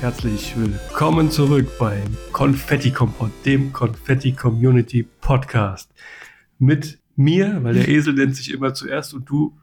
Herzlich willkommen zurück beim Konfetti Kompott, dem Konfetti Community Podcast. Mit mir, weil der Esel nennt sich immer zuerst und du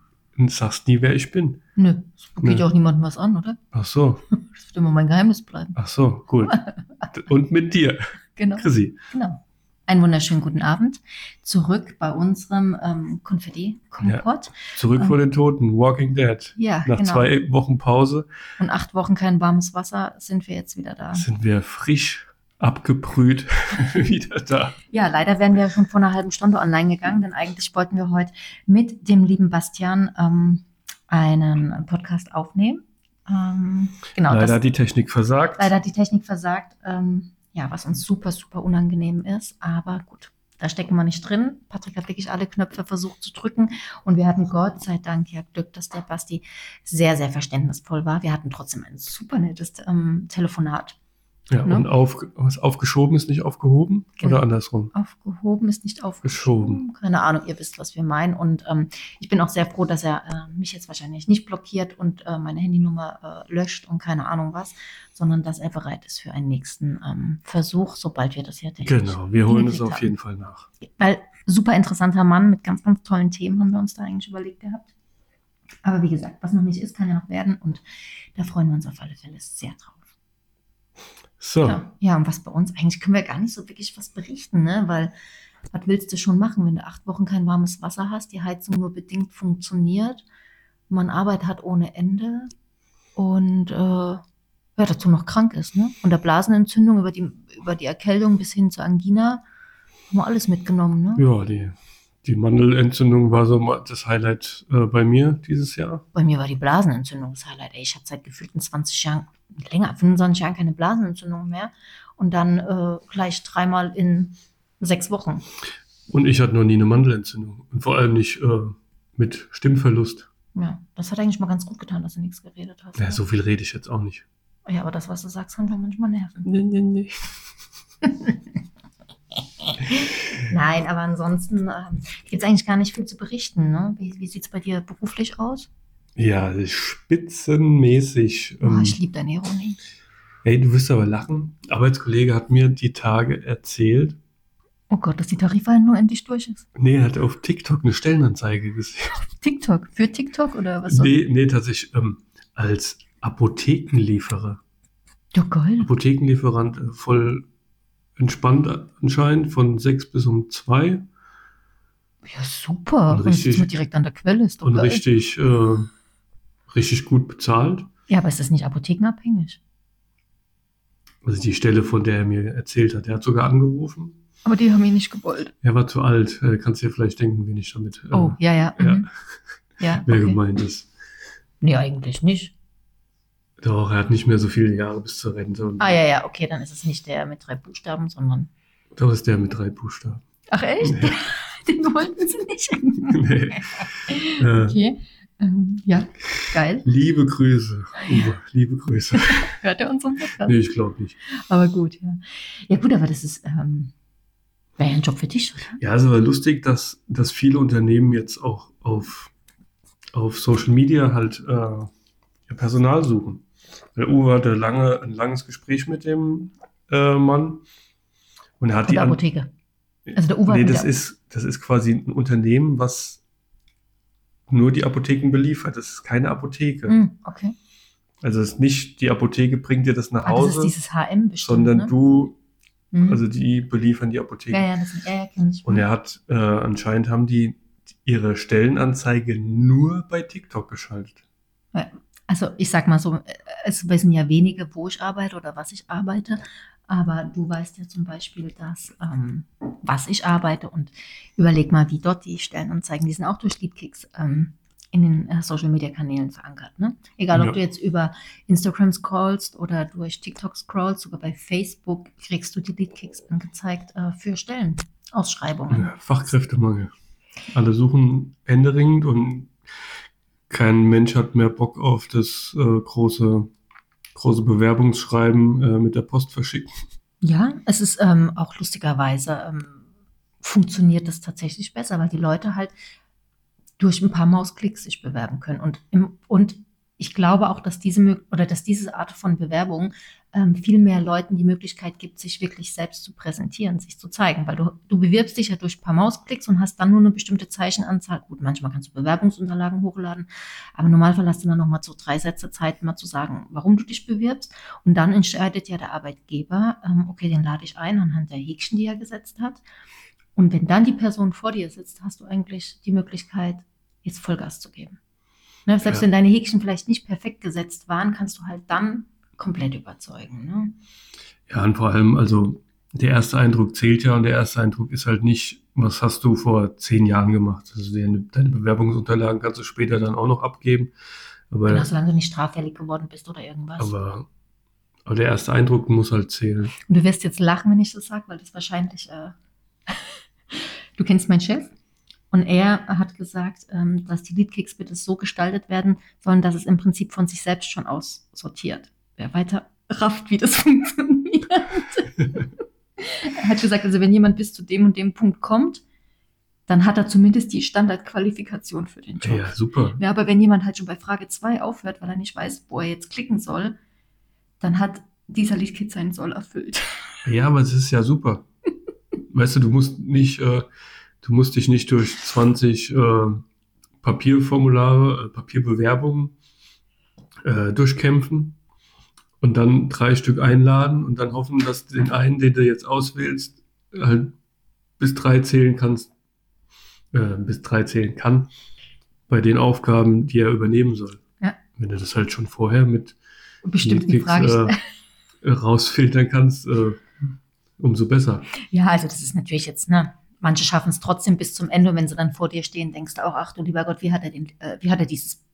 sagst nie, wer ich bin. Nö, das geht ja auch niemandem was an, oder? Ach so, Das wird immer mein Geheimnis bleiben. ach so, gut. Und mit dir, Genau. Chrissy. genau. Einen wunderschönen guten Abend. Zurück bei unserem ähm, Konfetti-Kompott. Zurück Ähm. vor den Toten, Walking Dead. Ja, Nach genau. zwei Wochen Pause Und acht Wochen kein warmes Wasser sind wir jetzt wieder da. sind wir frisch abgebrüht wieder da. Ja, leider wären wir schon vor einer halben Stunde online gegangen, denn eigentlich wollten wir heute mit dem lieben Bastian ähm, einen Podcast aufnehmen. Ähm, genau, Leider das, hat die Technik versagt. leider hat die Technik versagt. Ähm, ja, was uns super, super unangenehm ist. Aber gut, da stecken wir nicht drin. Patrick hat wirklich alle Knöpfe versucht zu drücken. Und wir hatten Gott sei Dank ja Glück, dass der Basti sehr, sehr verständnisvoll war. Wir hatten trotzdem ein super nettes ähm, Telefonat. Ja, ne? und auf, was aufgeschoben ist nicht aufgehoben Genau. oder andersrum. Aufgehoben ist nicht aufgeschoben. Geschoben. Keine Ahnung, ihr wisst, was wir meinen. Und ähm, ich bin auch sehr froh, dass er äh, mich jetzt wahrscheinlich nicht blockiert und äh, meine Handynummer äh, löscht und keine Ahnung was, sondern dass er bereit ist für einen nächsten ähm, Versuch, sobald wir das hier technisch Genau, wir holen es auf haben. jeden Fall nach. Weil super interessanter Mann mit ganz, ganz tollen Themen haben wir uns da eigentlich überlegt gehabt. Aber wie gesagt, was noch nicht ist, kann ja noch werden und da freuen wir uns auf alle Fälle sehr drauf. So, Ja, ja, und was bei uns, eigentlich können wir gar nicht so wirklich was berichten, ne? Weil was willst du schon machen, wenn du acht Wochen kein warmes Wasser hast, die Heizung nur bedingt funktioniert, man Arbeit hat ohne Ende und äh, ja, dazu noch krank ist, ne? Von der Blasenentzündung über die, über die Erkältung bis hin zur Angina haben wir alles mitgenommen, ne? ja, die, die Mandelentzündung war so mal das Highlight äh, bei mir dieses Jahr. Bei mir war die Blasenentzündung das Highlight. Ey, ich hatte seit gefühlten 20 Jahren, länger, 25 Jahren keine Blasenentzündung mehr. Und dann äh, gleich dreimal in sechs Wochen. Und ich hatte noch nie eine Mandelentzündung. Und vor allem nicht äh, mit Stimmverlust. Ja, das hat eigentlich mal ganz gut getan, dass du nichts geredet hast. Ja, ne? so viel rede ich jetzt auch nicht. ja, aber das, was du sagst, kann schon manchmal nerven. Nee, nee, nee. Nein, aber ansonsten ähm, gibt es eigentlich gar nicht viel zu berichten. Ne? Wie, wie sieht es bei dir beruflich aus? Ja, spitzenmäßig. Oh, Ähm, ich liebe deine Ironie. ey, du wirst aber lachen. Arbeitskollege hat mir die Tage erzählt, Oh Gott, dass die Tarifverhandlung nur endlich durch ist. nee, er hat auf TikTok eine Stellenanzeige gesehen. TikTok. Für TikTok oder was? Nee, nee, tatsächlich ähm, als Apothekenlieferer. Ja, geil. Apothekenlieferant äh, voll entspannt anscheinend von sechs bis um zwei Ja, super. Und Und, richtig- ist direkt an der Quelle. Ist doch und geil. richtig, äh, richtig gut bezahlt. Ja, aber ist das nicht apothekenabhängig? Also die Stelle, von der er mir erzählt hat. Er hat sogar angerufen. Aber die haben ihn nicht gewollt. Er war zu alt. Äh, kannst dir vielleicht denken, wen ich damit, äh, Oh, ja, ja. ja. mhm. Ja, wer okay. gemeint ist. Nee, eigentlich nicht. Doch, er hat nicht mehr so viele Jahre bis zur Rente. Ah, ja, ja, okay, dann ist es nicht der mit drei Buchstaben, sondern. Doch ist der mit drei Buchstaben. Ach, echt? Ja. Den wollten sie nicht. Nee. Äh, Okay. Ähm, ja, geil. liebe Grüße. Uwe, liebe Grüße. Hört er unseren Podcast? nee, ich glaube nicht. Aber gut, ja. Ja, gut, aber das ist. Ähm, Wäre ja ein Job für dich, oder? Ja, es war lustig, dass, dass viele Unternehmen jetzt auch auf, auf Social Media halt äh, Personal suchen. Der Uwe hatte lange, ein langes Gespräch mit dem äh, Mann und er hat Von die der Apotheke. Also der Uwe Nee, das ist, das ist quasi ein Unternehmen, was nur die Apotheken beliefert. Das ist keine Apotheke. Hm, okay. Also es ist nicht, die Apotheke bringt dir das nach Ah, das ist Hause, dieses HM bestimmt. sondern ne? du, Hm. also die beliefern die Apotheke. ja, ja, das ja, ja, kenn ich. Und er hat, äh, anscheinend haben die ihre Stellenanzeige nur bei TikTok geschaltet. Also ich sag mal so, äh, es wissen ja wenige, wo ich arbeite oder was ich arbeite, aber du weißt ja zum Beispiel, dass ähm, was ich arbeite und überleg mal, wie dort die Stellenanzeigen, die sind auch durch Leadkicks ähm, in den äh, Social Media Kanälen verankert. Ne? Egal, ob Ja. du jetzt über Instagram scrollst oder durch TikTok scrollst, sogar bei Facebook kriegst du die Leadkicks angezeigt äh, für Stellenausschreibungen. Ja, Fachkräftemangel. Alle suchen händeringend und kein Mensch hat mehr Bock auf das äh, große, große Bewerbungsschreiben äh, mit der Post verschicken. Ja, es ist ähm, auch lustigerweise ähm, funktioniert das tatsächlich besser, weil die Leute halt durch ein paar Mausklicks sich bewerben können. Und, im, und ich glaube auch, dass diese oder dass diese Art von Bewerbung ähm, viel mehr Leuten die Möglichkeit gibt, sich wirklich selbst zu präsentieren, sich zu zeigen. Weil du, du bewirbst dich ja durch ein paar Mausklicks und hast dann nur eine bestimmte Zeichenanzahl. Gut, manchmal kannst du Bewerbungsunterlagen hochladen, aber im Normalfall hast du dann nochmal so drei Sätze Zeit, mal zu sagen, warum du dich bewirbst. Und dann entscheidet ja der Arbeitgeber, ähm, okay, den lade ich ein anhand der Häkchen, die er gesetzt hat. Und wenn dann die Person vor dir sitzt, hast du eigentlich die Möglichkeit, jetzt Vollgas zu geben. Ne, selbst Ja. wenn deine Häkchen vielleicht nicht perfekt gesetzt waren, kannst du halt dann komplett überzeugen. Ne? Ja, und vor allem, also der erste Eindruck zählt ja und der erste Eindruck ist halt nicht, was hast du vor zehn Jahren gemacht. Also deine, deine Bewerbungsunterlagen kannst du später dann auch noch abgeben. Aber, Genau, solange du nicht straffällig geworden bist oder irgendwas. aber, aber der erste Eindruck muss halt zählen. Und du wirst jetzt lachen, wenn ich das sage, weil das wahrscheinlich. Äh, du kennst meinen Chef. Und er hat gesagt, ähm, dass die Leadkicks bitte so gestaltet werden sollen, dass es im Prinzip von sich selbst schon aussortiert. Wer weiter rafft, wie das funktioniert. er hat gesagt, also wenn jemand bis zu dem und dem Punkt kommt, dann hat er zumindest die Standardqualifikation für den Job. Ja, super. Ja, aber wenn jemand halt schon bei Frage 2 aufhört, weil er nicht weiß, wo er jetzt klicken soll, dann hat dieser Leadkit seinen Soll erfüllt. Ja, aber es ist ja super. Weißt du, du musst nicht, äh, du musst dich nicht durch 20 äh, Papierformulare, äh, Papierbewerbungen äh, durchkämpfen und dann drei Stück einladen und dann hoffen, dass den einen, den du jetzt auswählst, halt bis drei zählen kannst, äh, bis drei zählen kann bei den Aufgaben, die er übernehmen soll. Ja. Wenn du das halt schon vorher mit Und bestimmt die Leadkicks, Frage. äh, rausfiltern kannst, äh, umso besser. ja, also das ist natürlich jetzt, ne? Manche schaffen es trotzdem bis zum Ende und wenn sie dann vor dir stehen, denkst du auch, ach du lieber Gott, wie hat er, den, äh, wie hat er dieses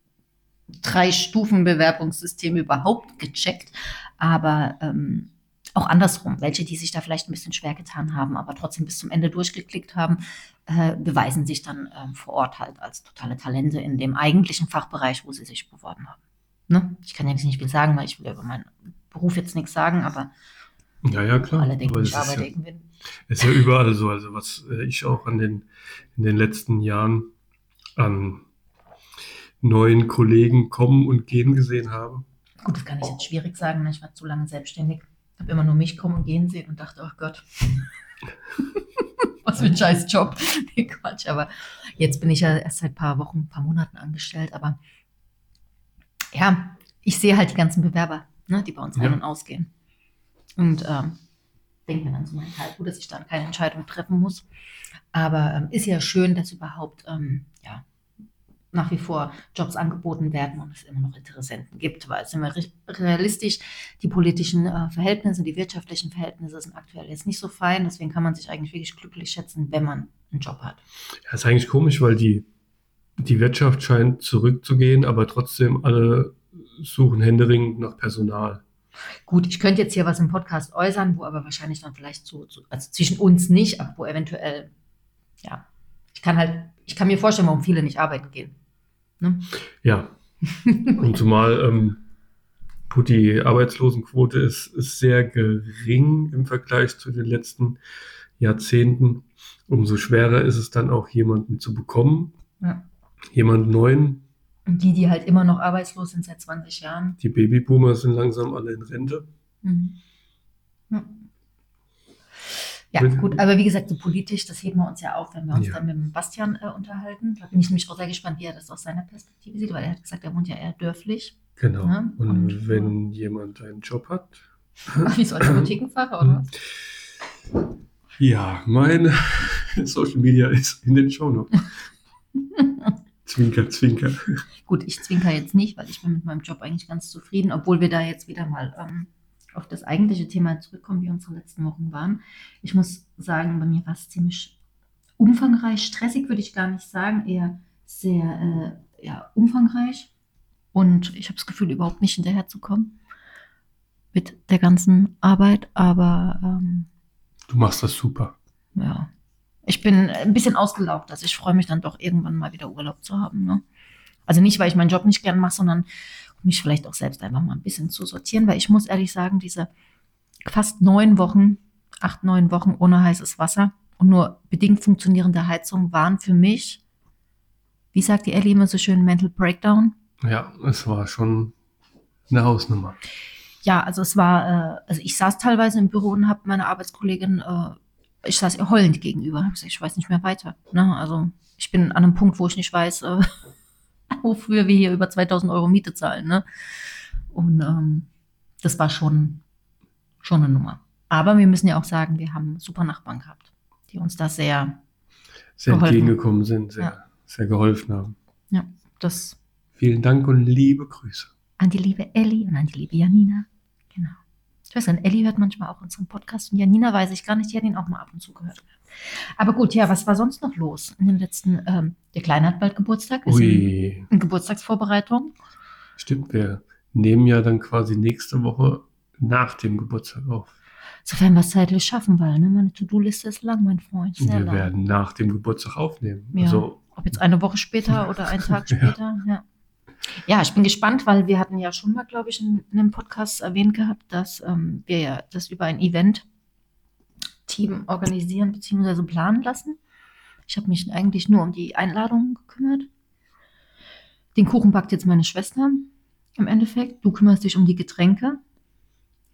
Drei-Stufen-Bewerbungssystem überhaupt gecheckt? Aber ähm, auch andersrum, welche, die sich da vielleicht ein bisschen schwer getan haben, aber trotzdem bis zum Ende durchgeklickt haben, äh, beweisen sich dann ähm, vor Ort halt als totale Talente in dem eigentlichen Fachbereich, wo sie sich beworben haben. Ne? Ich kann ja nicht viel sagen, weil ich will über meinen Beruf jetzt nichts sagen, aber Ja, ja, klar. alle denken, Aber ich arbeite ja, irgendwie. ist ja überall so. Also was äh, ich auch an den, in den letzten Jahren an neuen Kollegen kommen und gehen gesehen habe. Gut, das kann ich jetzt schwierig sagen, ne? ich war zu lange selbstständig, habe immer nur mich kommen und gehen sehen und dachte, oh Gott, was für ein scheiß Job. Nee, Quatsch, aber jetzt bin ich ja erst seit ein paar Wochen, ein paar Monaten angestellt, aber ja, ich sehe halt die ganzen Bewerber, ne, die bei uns Ja. ein- und ausgehen. Und ähm, denke mir dann so meinen Teil, gut, dass ich dann keine Entscheidung treffen muss. Aber ähm, ist ja schön, dass überhaupt ähm, ja, nach wie vor Jobs angeboten werden und es immer noch Interessenten gibt, weil sind wir re- realistisch, die politischen äh, Verhältnisse, die wirtschaftlichen Verhältnisse sind aktuell jetzt nicht so fein, deswegen kann man sich eigentlich wirklich glücklich schätzen, wenn man einen Job hat. Ja, ist eigentlich komisch, weil die, die Wirtschaft scheint zurückzugehen, aber trotzdem alle suchen händeringend nach Personal. Gut, ich könnte jetzt hier was im Podcast äußern, wo aber wahrscheinlich dann vielleicht so, so also zwischen uns nicht, aber wo eventuell, ja, ich kann halt, ich kann mir vorstellen, warum viele nicht arbeiten gehen. Ne? Ja, und zumal ähm, gut, die Arbeitslosenquote ist, ist sehr gering im Vergleich zu den letzten Jahrzehnten. Umso schwerer ist es dann auch, jemanden zu bekommen, Ja. jemanden neuen. Und die, die halt immer noch arbeitslos sind seit 20 Jahren. Die Babyboomer sind langsam alle in Rente. Mhm. Ja. Ja, gut, aber wie gesagt, so politisch, das heben wir uns ja auf, wenn wir uns Ja. dann mit dem Bastian äh, unterhalten. Da bin ich nämlich auch sehr gespannt, wie er das aus seiner Perspektive sieht, weil er hat gesagt, er wohnt ja eher dörflich. Genau. Ja, und, und- wenn jemand einen Job hat, wie so als Apothekenfahrer oder was? ja, mein Social Media ist in den Shownotes. zwinker, zwinker. Gut, ich zwinker jetzt nicht, weil ich bin mit meinem Job eigentlich ganz zufrieden, obwohl wir da jetzt wieder mal ähm, auf das eigentliche Thema zurückkommen, wie unsere letzten Wochen waren. Ich muss sagen, bei mir war es ziemlich umfangreich. Stressig würde ich gar nicht sagen, eher sehr äh, ja, umfangreich. Und ich habe das Gefühl, überhaupt nicht hinterherzukommen mit der ganzen Arbeit. Aber ähm, Du machst das super. ja, ich bin ein bisschen ausgelaugt. Also ich freue mich dann doch irgendwann mal wieder Urlaub zu haben. Ne? Also nicht, weil ich meinen Job nicht gern mache, sondern mich vielleicht auch selbst einfach mal ein bisschen zu sortieren, weil ich muss ehrlich sagen, diese fast neun Wochen, acht, neun Wochen ohne heißes Wasser und nur bedingt funktionierende Heizung waren für mich, wie sagt die Ellie immer so schön, Mental Breakdown. Ja, es war schon eine Hausnummer. Ja, also es war, äh, also ich saß teilweise im Büro und habe meine Arbeitskollegin, äh, ich saß ihr heulend gegenüber. Ich weiß nicht mehr weiter. Ne? Also ich bin an einem Punkt, wo ich nicht weiß, äh, wofür wir hier über 2000 Euro Miete zahlen. Ne? Und ähm, das war schon, schon eine Nummer. Aber wir müssen ja auch sagen, wir haben super Nachbarn gehabt, die uns da sehr, Sehr Geholfen. entgegengekommen sind, sehr, Ja. sehr geholfen haben. ja, das Vielen Dank und liebe Grüße. an die liebe Ellie und an die liebe Janina. Genau. Ich weiß nicht, Ellie hört manchmal auch unseren Podcast und Janina weiß ich gar nicht, die hat ihn auch mal ab und zu gehört. Aber gut, ja, was war sonst noch los in den letzten, ähm, der Kleine hat bald Geburtstag, sind Ui, in Geburtstagsvorbereitung. stimmt, wir nehmen ja dann quasi nächste Woche nach dem Geburtstag auf. Sofern wir es zeitlich schaffen, weil ne, meine To-Do-Liste ist lang, mein Freund, sehr wir lang. werden nach dem Geburtstag aufnehmen. Ja. Also, Ob jetzt eine Woche später oder einen Tag Ja. später, ja. Ja, ich bin gespannt, weil wir hatten ja schon mal, glaube ich, in, in einem Podcast erwähnt gehabt, dass ähm, wir ja das über ein Event-Team organisieren bzw. planen lassen. Ich habe mich eigentlich nur um die Einladungen gekümmert. Den Kuchen backt jetzt meine Schwester im Endeffekt. Du kümmerst dich um die Getränke.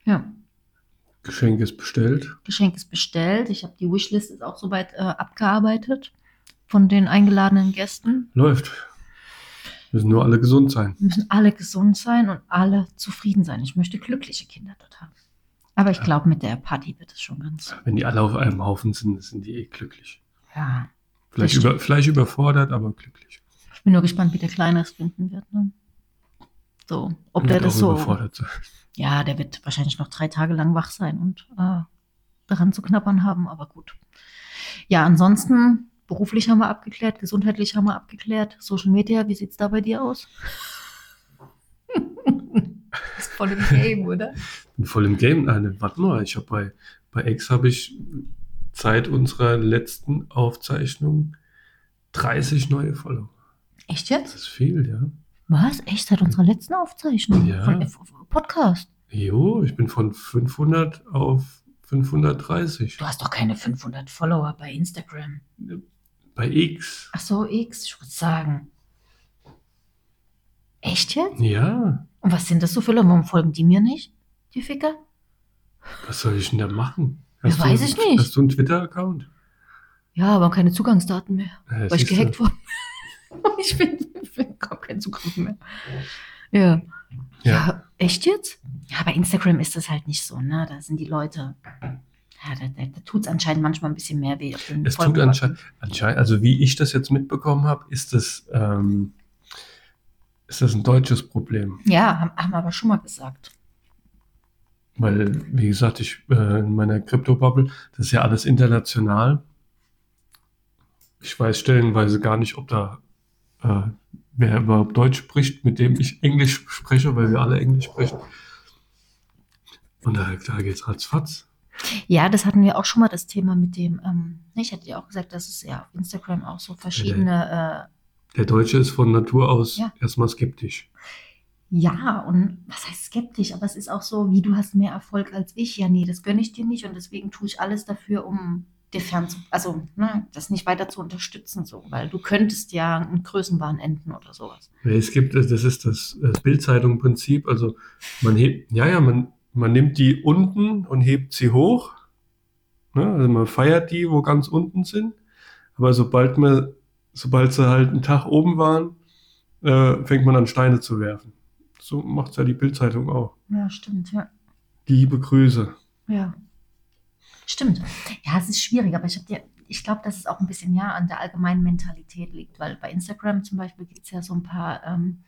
Ja, Geschenk ist bestellt. Geschenk ist bestellt. Ich habe die Wishlist ist auch soweit äh, abgearbeitet von den eingeladenen Gästen. Läuft. Müssen nur alle gesund sein. Wir müssen alle gesund sein und alle zufrieden sein. Ich möchte glückliche Kinder dort haben. Aber ich glaube, mit der Party wird es schon ganz. Wenn die alle auf einem Haufen sind, sind die eh glücklich. Ja. Vielleicht, über, vielleicht überfordert, aber glücklich. Ich bin nur gespannt, wie der Kleine es finden wird. Ne? So, ob der Wird das auch so. überfordert. Ja, der wird wahrscheinlich noch drei Tage lang wach sein und äh, daran zu knabbern haben, aber gut. Ja, ansonsten, beruflich haben wir abgeklärt, gesundheitlich haben wir abgeklärt. Social Media, wie sieht es da bei dir aus? ist voll im Game, oder? Bin voll im Game. Nein, warte mal, ich habe bei, bei X habe ich seit unserer letzten Aufzeichnung 30 neue Follower. Echt Das jetzt? ist viel, ja. Was? Echt seit unserer letzten Aufzeichnung Ja. von F Podcast? Jo, ich bin von 500 auf 530. Du hast doch keine 500 Follower bei Instagram. Bei X. Ach so, X, ich würde sagen. Echt jetzt? Ja, Und was sind das so für Leute? Warum folgen die mir nicht? Die Ficker? was soll ich denn da machen? Ja, weiß ich nicht. Hast du einen Twitter-Account? Ja, aber keine Zugangsdaten mehr, Ja, weil ich gehackt wurde. ich finde, ich find gar keinen Zugriff mehr. Ja. ja. Ja. echt jetzt? Ja, bei Instagram ist das halt nicht so, ne? Da sind die Leute. Ja, da, da, da tut es anscheinend manchmal ein bisschen mehr weh. Es tut anscheinend, anscheinend, also wie ich das jetzt mitbekommen habe, ist das, ähm, ist das ein deutsches Problem. Ja, haben, haben wir aber schon mal gesagt. Weil, wie gesagt, ich äh, in meiner Krypto-Bubble, das ist ja alles international. Ich weiß stellenweise gar nicht, ob da äh, wer überhaupt Deutsch spricht, mit dem ich Englisch spreche, weil wir alle Englisch sprechen. Und da, da geht's ratzfatz. Ja, das hatten wir auch schon mal das Thema mit dem, ähm, ich hatte ja auch gesagt, dass es ja auf Instagram auch so verschiedene, äh, Der Deutsche ist von Natur aus Ja. erstmal skeptisch. ja, und was heißt skeptisch, aber es ist auch so, wie du hast mehr Erfolg als ich. Ja, nee, das gönne ich dir nicht und deswegen tue ich alles dafür, um dir fern zu, also ne, das nicht weiter zu unterstützen, so, weil du könntest ja einen Größenwahn enden oder sowas. Es gibt, das ist das, das Bildzeitung-Prinzip. Also man hebt, ja, ja, man, man nimmt die unten und hebt sie hoch. Ne? Also man feiert die, wo ganz unten sind. Aber sobald man, sobald sie halt einen Tag oben waren, äh, fängt man an Steine zu werfen. So macht ja die Bildzeitung auch. Ja, stimmt, ja. Liebe Grüße. Ja. Stimmt. Ja, es ist schwierig, aber ich habe dir, ich glaube, dass es auch ein bisschen ja an der allgemeinen Mentalität liegt, weil bei Instagram zum Beispiel gibt es ja so ein paar, ähm,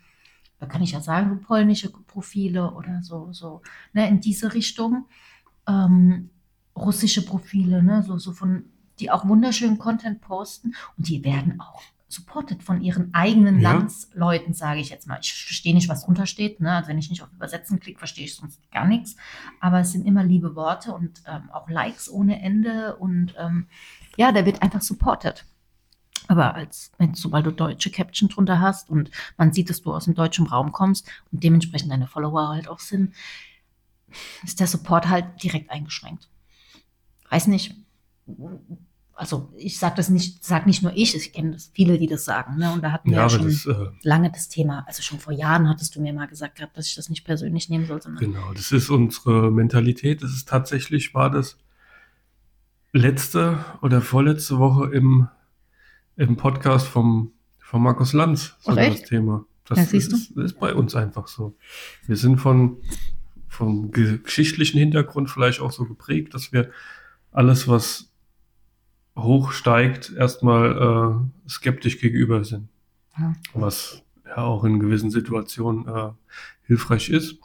da kann ich ja sagen, so polnische Profile oder so, so, ne, in diese Richtung. Ähm, russische Profile, ne, so, so von, die auch wunderschönen Content posten und die werden auch supported von ihren eigenen Ja. Landsleuten, sage ich jetzt mal. Ich verstehe nicht, was drunter steht. Ne? Also wenn ich nicht auf Übersetzen klicke, verstehe ich sonst gar nichts. Aber es sind immer liebe Worte und ähm, auch Likes ohne Ende. Und ähm, ja, der wird einfach supported. Aber als, wenn, sobald du deutsche Caption drunter hast und man sieht, dass du aus dem deutschen Raum kommst und dementsprechend deine Follower halt auch sind, ist der Support halt direkt eingeschränkt. Weiß nicht. Also ich sage das nicht, sag nicht nur ich, ich kenne das viele, die das sagen. Ne? Und da hatten wir Ja, ja, schon das, äh, lange das Thema, also schon vor Jahren hattest du mir mal gesagt gehabt, dass ich das nicht persönlich nehmen soll, Genau, das ist unsere Mentalität. Das ist tatsächlich, war das letzte oder vorletzte Woche im, im Podcast vom, von Markus Lanz, sogar das Thema. Das Ja, siehst du? ist, ist bei uns einfach so. Wir sind von, vom ge- geschichtlichen Hintergrund vielleicht auch so geprägt, dass wir alles, was hochsteigt, erstmal äh, skeptisch gegenüber sind. Ja. Was ja auch in gewissen Situationen äh, hilfreich ist.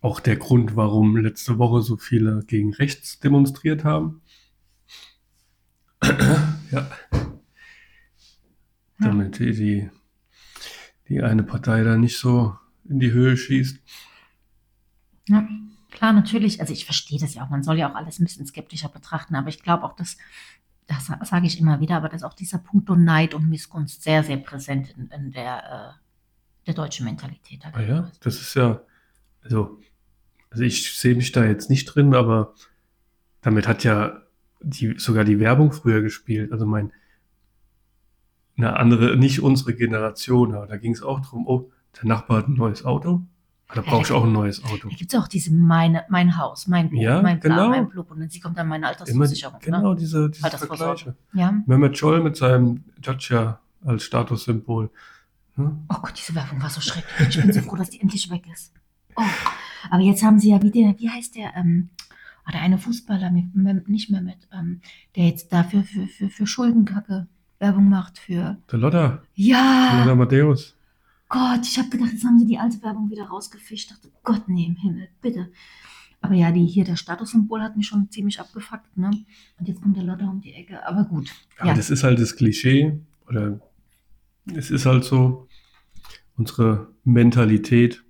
Auch der Grund, warum letzte Woche so viele gegen rechts demonstriert haben. ja. Damit die, die, die eine Partei da nicht so in die Höhe schießt. Ja, klar, natürlich. Also ich verstehe das ja auch. Man soll ja auch alles ein bisschen skeptischer betrachten. Aber ich glaube auch, dass, das sa- sage ich immer wieder, aber dass auch dieser Punkt Neid und Missgunst sehr, sehr präsent in, in der, äh, der deutschen Mentalität halt Ah ja, ist. das ist ja, also, also ich sehe mich da jetzt nicht drin, aber damit hat ja die, sogar die Werbung früher gespielt. Also mein, eine andere, nicht unsere Generation, aber da ging es auch drum, oh, der Nachbar hat ein neues Auto, da brauche ich auch ein neues Auto. Da gibt es auch diese meine, mein Haus, mein Buch, Ja, mein Bla, genau. mein Blub. Und dann sie kommt dann meine Immer, Altersversicherung. genau, Ne? diese, diese. Vergleiche. Ja. Mehmet Scholl mit seinem Dacia als Statussymbol. Hm? Oh Gott, diese Werbung war so schrecklich. Ich bin so froh, dass die endlich weg ist. Oh. Aber jetzt haben sie ja wieder, wie heißt der, ähm, ah, der eine Fußballer, nicht mehr mit, ähm, der jetzt dafür für, für, für Schuldenkacke Werbung macht für. Der Lotta, Lotta Ja! Matthäus. Gott, ich habe gedacht, jetzt haben sie die alte Werbung wieder rausgefischt. dachte, Gott, nee, im Himmel, bitte. Aber ja, die hier, der Statussymbol hat mich schon ziemlich abgefuckt, ne? Und jetzt kommt der Lotta um die Ecke. Aber gut. Ja, Ja. das ist halt das Klischee oder es ist halt so unsere Mentalität.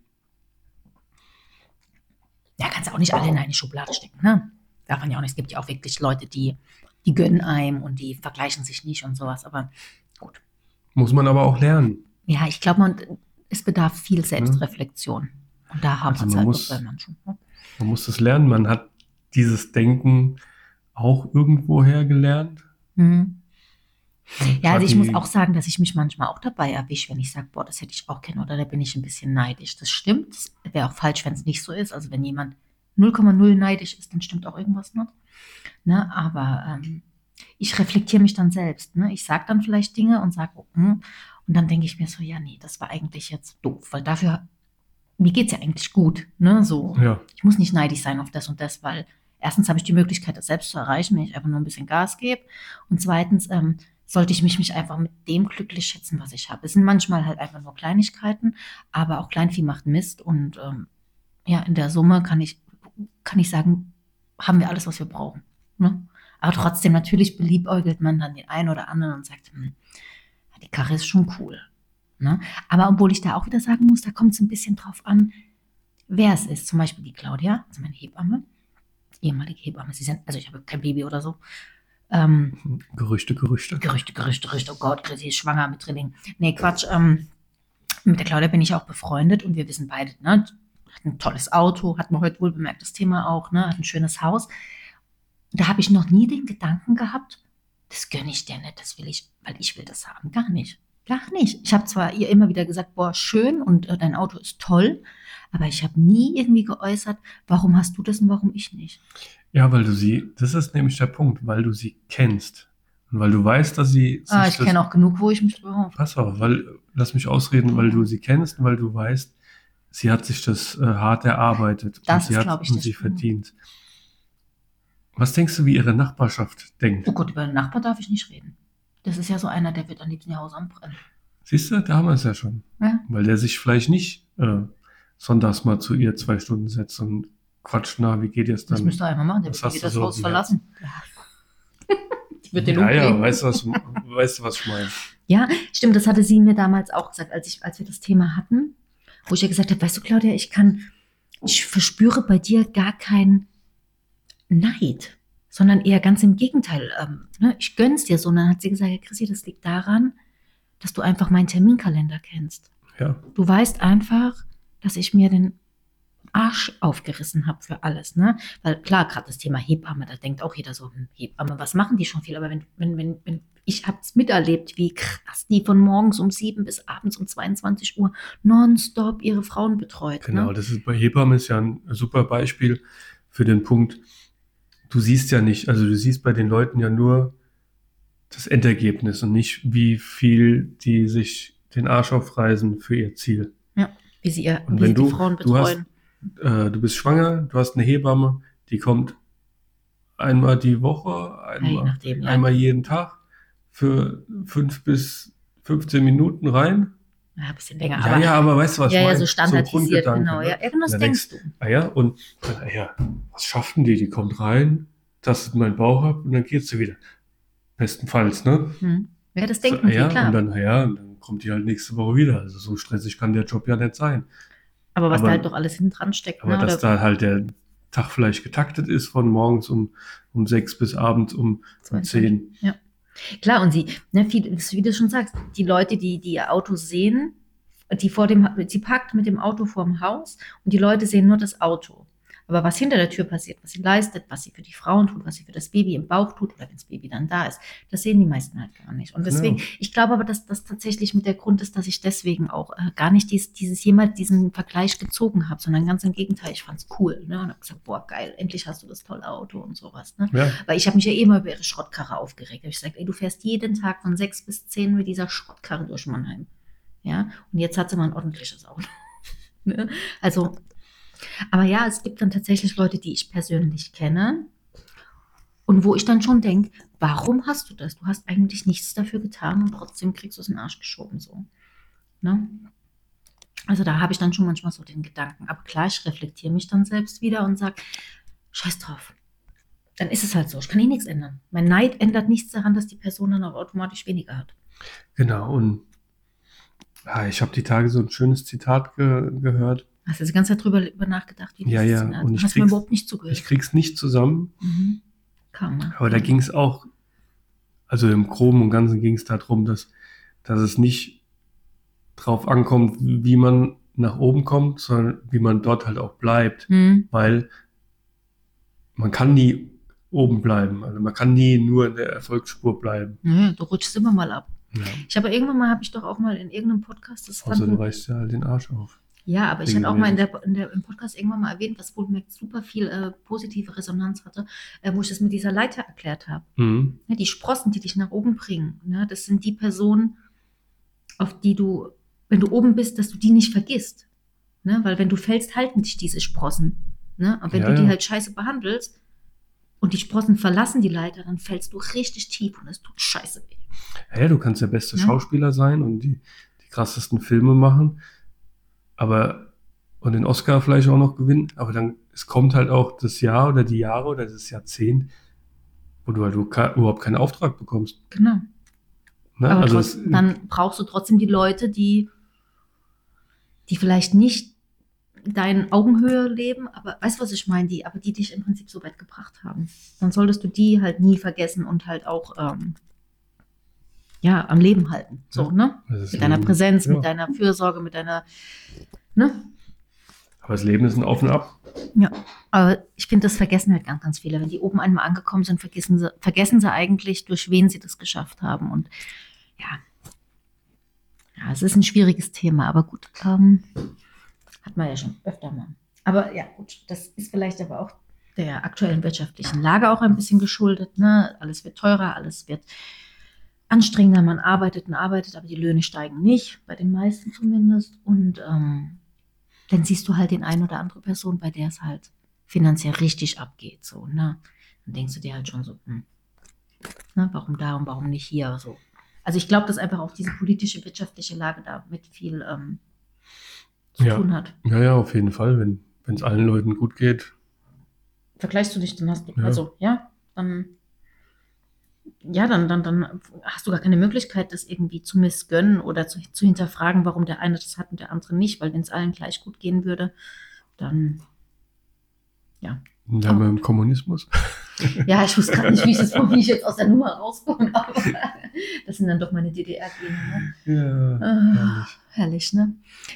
Ja, kannst du auch nicht alle in eine Schublade stecken, ne? Darf man ja auch nicht. Es gibt ja auch wirklich Leute, die, die gönnen einem und die vergleichen sich nicht und sowas. Aber gut. Muss man aber auch lernen. Ja, ich glaube, man, es bedarf viel Selbstreflexion. Und da haben Also man halt muss- bei manchen. Ne? Man muss das lernen. Man hat dieses Denken auch irgendwoher gelernt. Mhm. Ja, also ich muss auch sagen, dass ich mich manchmal auch dabei erwische, wenn ich sage, boah, das hätte ich auch gerne oder da bin ich ein bisschen neidisch. Das stimmt. Das wäre auch falsch, wenn es nicht so ist. Also wenn jemand 0,0 neidisch ist, dann stimmt auch irgendwas nicht. Ne? Aber ähm, ich reflektiere mich dann selbst. Ne? Ich sage dann vielleicht Dinge und sage, oh, hm. Und dann denke ich mir so, ja, nee, das war eigentlich jetzt doof, weil dafür, mir geht es ja eigentlich gut. Ne? So, Ja, ich muss nicht neidisch sein auf das und das, weil erstens habe ich die Möglichkeit, das selbst zu erreichen, wenn ich einfach nur ein bisschen Gas gebe. Und zweitens ähm, sollte ich mich, mich einfach mit dem glücklich schätzen, was ich habe. Es sind manchmal halt einfach nur Kleinigkeiten, aber auch Kleinvieh macht Mist. Und ähm, ja, in der Summe kann ich, kann ich sagen, haben wir alles, was wir brauchen. Ne? Aber trotzdem, natürlich beliebäugelt man dann den einen oder anderen und sagt, hm, die Karre ist schon cool. Ne? Aber obwohl ich da auch wieder sagen muss, da kommt es ein bisschen drauf an, wer es ist. Zum Beispiel die Claudia, also meine Hebamme, ehemalige Hebamme. Sie sind, also ich habe kein Baby oder so. Ähm, Gerüchte, Gerüchte. Gerüchte, Gerüchte, Gerüchte. Oh Gott, Chrissy ist schwanger mit Drilling. Nee, Quatsch. Ähm, mit der Claudia bin ich auch befreundet und wir wissen beide, ne? Hat ein tolles Auto, hat man heute wohl bemerkt, das Thema auch, ne? Hat ein schönes Haus. Da habe ich noch nie den Gedanken gehabt, das gönne ich dir nicht, das will ich, weil ich will das haben. Gar nicht. Gar nicht. Ich habe zwar ihr immer wieder gesagt, boah, schön und äh, dein Auto ist toll, aber ich habe nie irgendwie geäußert, warum hast du das und warum ich nicht. Ja, weil du sie, das ist nämlich der Punkt, weil du sie kennst. Und weil du weißt, dass sie Ah, ich kenne auch genug, wo ich mich drüber. Pass auf, weil, lass mich ausreden, weil du sie kennst und weil du weißt, sie hat sich das äh, hart erarbeitet Das und sie ist, hat und sie verdient. Was denkst du, wie ihre Nachbarschaft denkt? Oh Gott, über den Nachbar darf ich nicht reden. Das ist ja so einer, der wird am liebsten ihr Haus anbrennen. Siehst du, da haben wir es ja schon. Ja? Weil der sich vielleicht nicht äh, sonntags mal zu ihr zwei Stunden setzt und quatscht, na, wie geht Das dann? müsste er einfach machen. Der wird das so Haus verlassen. Die wird den ja, ja, weißt du, was, weißt was ich meine? Ja, stimmt, das hatte sie mir damals auch gesagt, als, ich, als wir das Thema hatten, wo ich ihr gesagt habe, weißt du, Claudia, ich kann, ich verspüre bei dir gar keinen Neid. sondern eher ganz im Gegenteil. Ähm, ne, ich gönn's dir so. Und dann hat sie gesagt, ja, Chrissy, das liegt daran, dass du einfach meinen Terminkalender kennst. Ja, Du weißt einfach, dass ich mir den Arsch aufgerissen habe für alles, ne? Weil klar, gerade das Thema Hebamme, da denkt auch jeder so, hm, Hebamme, was machen die schon viel? Aber wenn, wenn, wenn, wenn ich habe es miterlebt, wie krass die von morgens um sieben bis abends um 22 Uhr nonstop ihre Frauen betreut. genau. Ne? Das ist bei Hebammen ist ja ein super Beispiel für den Punkt, du siehst ja nicht, also du siehst bei den Leuten ja nur das Endergebnis und nicht, wie viel die sich den Arsch aufreißen für ihr Ziel. Wie sie, ihr, Und wenn sie du- Frauen du hast- betreuen. Äh, du bist schwanger, du hast eine Hebamme, die kommt einmal die Woche, Ja, einmal, nachdem, ja. einmal jeden Tag für fünf bis 15 Minuten rein. Ja, ein bisschen länger. ja, aber, ja, aber weißt du, was ja, ja, so standardisiert, Grundgedanke, genau. ne? Ja, ja, das Da denkst du. Ah ja, und ah ja, was schaffen die? Die kommt rein, tastet meinen Bauch ab und dann geht sie wieder. Bestenfalls, ne? Hm. Ja, das So, denken ja, die, klar. und dann, ja, und dann kommt die halt nächste Woche wieder. Also so stressig kann der Job ja nicht sein. aber was aber- da halt doch alles hinten dran steckt. Aber ne? dass Oder da halt der Tag vielleicht getaktet ist von morgens um, um sechs bis abends um, um 22. zehn. Klar, und sie, ne, viel, wie du schon sagst, die Leute, die, die ihr Auto sehen, die vor dem, sie parkt mit dem Auto vor dem Haus und die Leute sehen nur das Auto. Aber was hinter der Tür passiert, was sie leistet, was sie für die Frauen tut, was sie für das Baby im Bauch tut oder wenn das Baby dann da ist, das sehen die meisten halt gar nicht. Und deswegen, Genau. ich glaube aber, dass das tatsächlich mit der Grund ist, dass ich deswegen auch äh, gar nicht dies, dieses jemals diesen Vergleich gezogen habe, sondern ganz im Gegenteil, ich fand es cool. Ne? Und habe gesagt, boah, geil, endlich hast du das tolle Auto und sowas. Ne? Ja, Weil ich habe mich ja immer über ihre Schrottkarre aufgeregt. Hab Ich gesagt, ey, du fährst jeden Tag von sechs bis zehn mit dieser Schrottkarre durch Mannheim. Ja, und jetzt hat sie mal ein ordentliches Auto. ne? Also, aber ja, es gibt dann tatsächlich Leute, die ich persönlich kenne und wo ich dann schon denke, warum hast du das? Du hast eigentlich nichts dafür getan und trotzdem kriegst du es in den Arsch geschoben so. Ne? Also da habe ich dann schon manchmal so den Gedanken. Aber klar, ich reflektiere mich dann selbst wieder und sage, scheiß drauf dann ist es halt so. Ich kann eh nichts ändern. Mein Neid ändert nichts daran, dass die Person dann auch automatisch weniger hat. genau. Und ja, ich habe die Tage so ein schönes Zitat ge gehört. Hast du die ganze Zeit drüber über nachgedacht? Wie Ja, das ja, ne? und ich Hast mir überhaupt nicht zugehört. Ich krieg's nicht zusammen, Mhm. Karma. aber da ging es auch, also im Groben und Ganzen ging es darum, dass, dass es nicht drauf ankommt, wie man nach oben kommt, sondern wie man dort halt auch bleibt. Hm. weil man kann nie oben bleiben. Also man kann nie nur in der Erfolgsspur bleiben. Nö, du rutschst immer mal ab. Ja. Ich habe irgendwann mal, habe ich doch auch mal in irgendeinem Podcast, das Außer du fanden, reißt ja halt den Arsch auf. Ja, aber ich hatte auch mal in der, in der, im Podcast irgendwann mal erwähnt, was wohl mit super viel äh, positive Resonanz hatte, äh, wo ich das mit dieser Leiter erklärt habe. Mhm. Ne, die Sprossen, die dich nach oben bringen, ne, das sind die Personen, auf die du, wenn du oben bist, dass du die nicht vergisst. Ne? Weil wenn du fällst, halten dich diese Sprossen. Ne? Und wenn Ja, du die ja. halt scheiße behandelst und die Sprossen verlassen die Leiter, dann fällst du richtig tief und es tut scheiße weh. Ja, du kannst der beste Ja. Schauspieler sein und die, die krassesten Filme machen, aber und den Oscar vielleicht auch noch gewinnen, aber dann es kommt halt auch das Jahr oder die Jahre oder das Jahrzehnt, wo du halt überhaupt keinen Auftrag bekommst. Genau. Ne? Aber also trotz, es, dann brauchst du trotzdem die Leute, die, die vielleicht nicht deine Augenhöhe leben, aber weißt du, was ich meine? Die, aber die dich im Prinzip so weit gebracht haben. Dann solltest du die halt nie vergessen und halt auch ähm, ja, am Leben halten. So, ne? Mit deiner. Präsenz, Ja. mit deiner Fürsorge, mit deiner, ne? Aber das Leben ist ein Auf und Ab. Ja, aber ich finde, das vergessen halt ganz, ganz viele. Wenn die oben einmal angekommen sind, vergessen sie, vergessen sie eigentlich, durch wen sie das geschafft haben. Und ja, ja, es ist ein schwieriges Thema, aber gut, ähm, hat man ja schon öfter mal. Aber ja, gut, das ist vielleicht aber auch der aktuellen wirtschaftlichen Lage auch ein bisschen geschuldet. Ne? Alles wird teurer, alles wird anstrengender. Man arbeitet und arbeitet, aber die Löhne steigen nicht, bei den meisten zumindest. Und ähm, dann siehst du halt den ein oder andere Person, bei der es halt finanziell richtig abgeht. So, ne? Dann denkst du dir halt schon so, hm, ne, warum da und warum nicht hier? So. Also ich glaube, dass einfach auch diese politische, wirtschaftliche Lage da mit viel ähm, zu Ja. tun hat. Ja, ja, auf jeden Fall. Wenn wenn es allen Leuten gut geht, Vergleichst du dich, dann hast du, Ja. also ja, dann ja, dann, dann, dann hast du gar keine Möglichkeit, das irgendwie zu missgönnen oder zu, zu hinterfragen, warum der eine das hat und der andere nicht, weil wenn es allen gleich gut gehen würde, dann ja, haben wir im Kommunismus. Ja, ich wusste gerade nicht, wie ich, das, wie ich jetzt aus der Nummer rauskomme, aber das sind dann doch meine DDR-Gene. Ne? Ja, Ah, herrlich. herrlich, ne?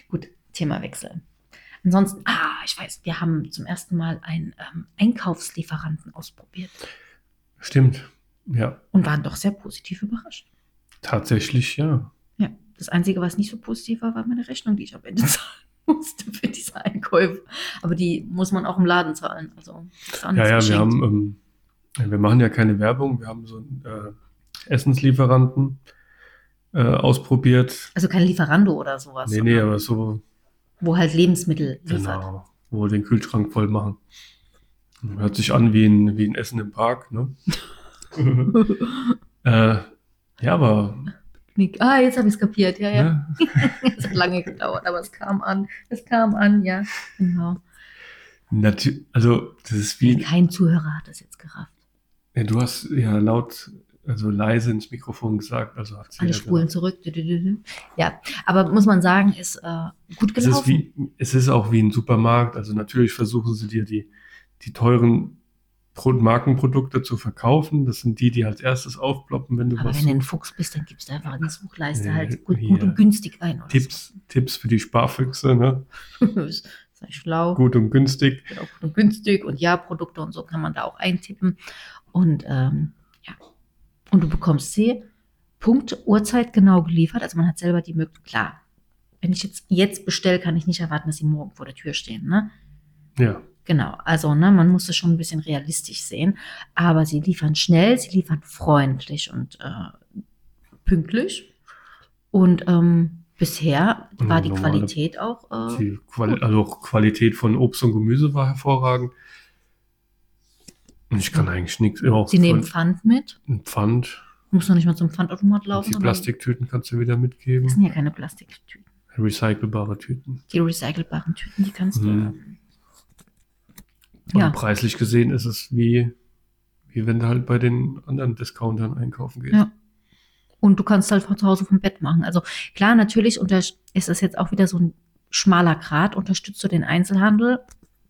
Gut, Themawechsel. Ansonsten, ah, ich weiß, wir haben zum ersten Mal einen ähm, Einkaufslieferanten ausprobiert Stimmt. Ja, und waren doch sehr positiv überrascht. tatsächlich, ja. Ja, das Einzige, was nicht so positiv war, war meine Rechnung, die ich am Ende zahlen musste für diese Einkäufe. Aber die muss man auch im Laden zahlen. Also, Ja, ja, wir haben, ähm, wir machen ja keine Werbung. Wir haben so einen äh, Essenslieferanten äh, ausprobiert. Also kein Lieferando oder sowas. Nee, nee, aber so, Wo halt Lebensmittel liefert. genau, wo wir den Kühlschrank voll machen. Hört sich an wie ein, wie ein Essen im Park, ne? äh, ja, aber ah, jetzt habe ich es kapiert. Ja, ja. ne? Es hat lange gedauert, aber es kam an. Es kam an, ja. Genau. Natu also das ist wie, Kein Zuhörer hat das jetzt gerafft. ja, du hast ja laut, also leise ins Mikrofon gesagt, also hat Alle Spulen zurück. Dü- dü. Ja, aber muss man sagen, ist äh, gut Es gelaufen. ist, wie, es ist auch wie ein Supermarkt. Also natürlich versuchen sie dir die, die teuren Markenprodukte zu verkaufen. Das sind die, die als erstes aufploppen, wenn du aber was wenn du ein Fuchs bist, dann gibst du einfach in die Suchleiste halt gut, gut und günstig ein. Tipps, Tipps für die Sparfüchse, ne? So. ja schlau. Gut und günstig. Genau, gut und günstig und ja, Produkte und so kann man da auch eintippen. Und ähm, ja, und du bekommst sie Punkt, Uhrzeit genau geliefert. Also man hat selber die Möglichkeit, klar, wenn ich jetzt jetzt bestelle, kann ich nicht erwarten, dass sie morgen vor der Tür stehen. Ne? Ja. Genau, also ne, man muss es schon ein bisschen realistisch sehen. Aber sie liefern schnell, sie liefern freundlich und äh, pünktlich. Und ähm, bisher war die Normale- Qualität auch. Äh, Die Quali also auch Qualität von Obst und Gemüse war hervorragend. Und ich kann eigentlich nichts. Sie nehmen Pfand mit. ein Pfand. Muss noch nicht mal zum Pfandautomat Und laufen. die sondern- Plastiktüten kannst du wieder Das mitgeben. sind ja keine Plastiktüten. Recycelbare Tüten. Die recycelbaren Tüten, die kannst du. Ähm, Und Ja. preislich gesehen ist es wie, wie wenn du halt bei den anderen Discountern einkaufen gehst. Ja. Und du kannst halt von zu Hause vom Bett machen. Also klar, natürlich ist das jetzt auch wieder so ein schmaler Grad. Unterstützt du den Einzelhandel,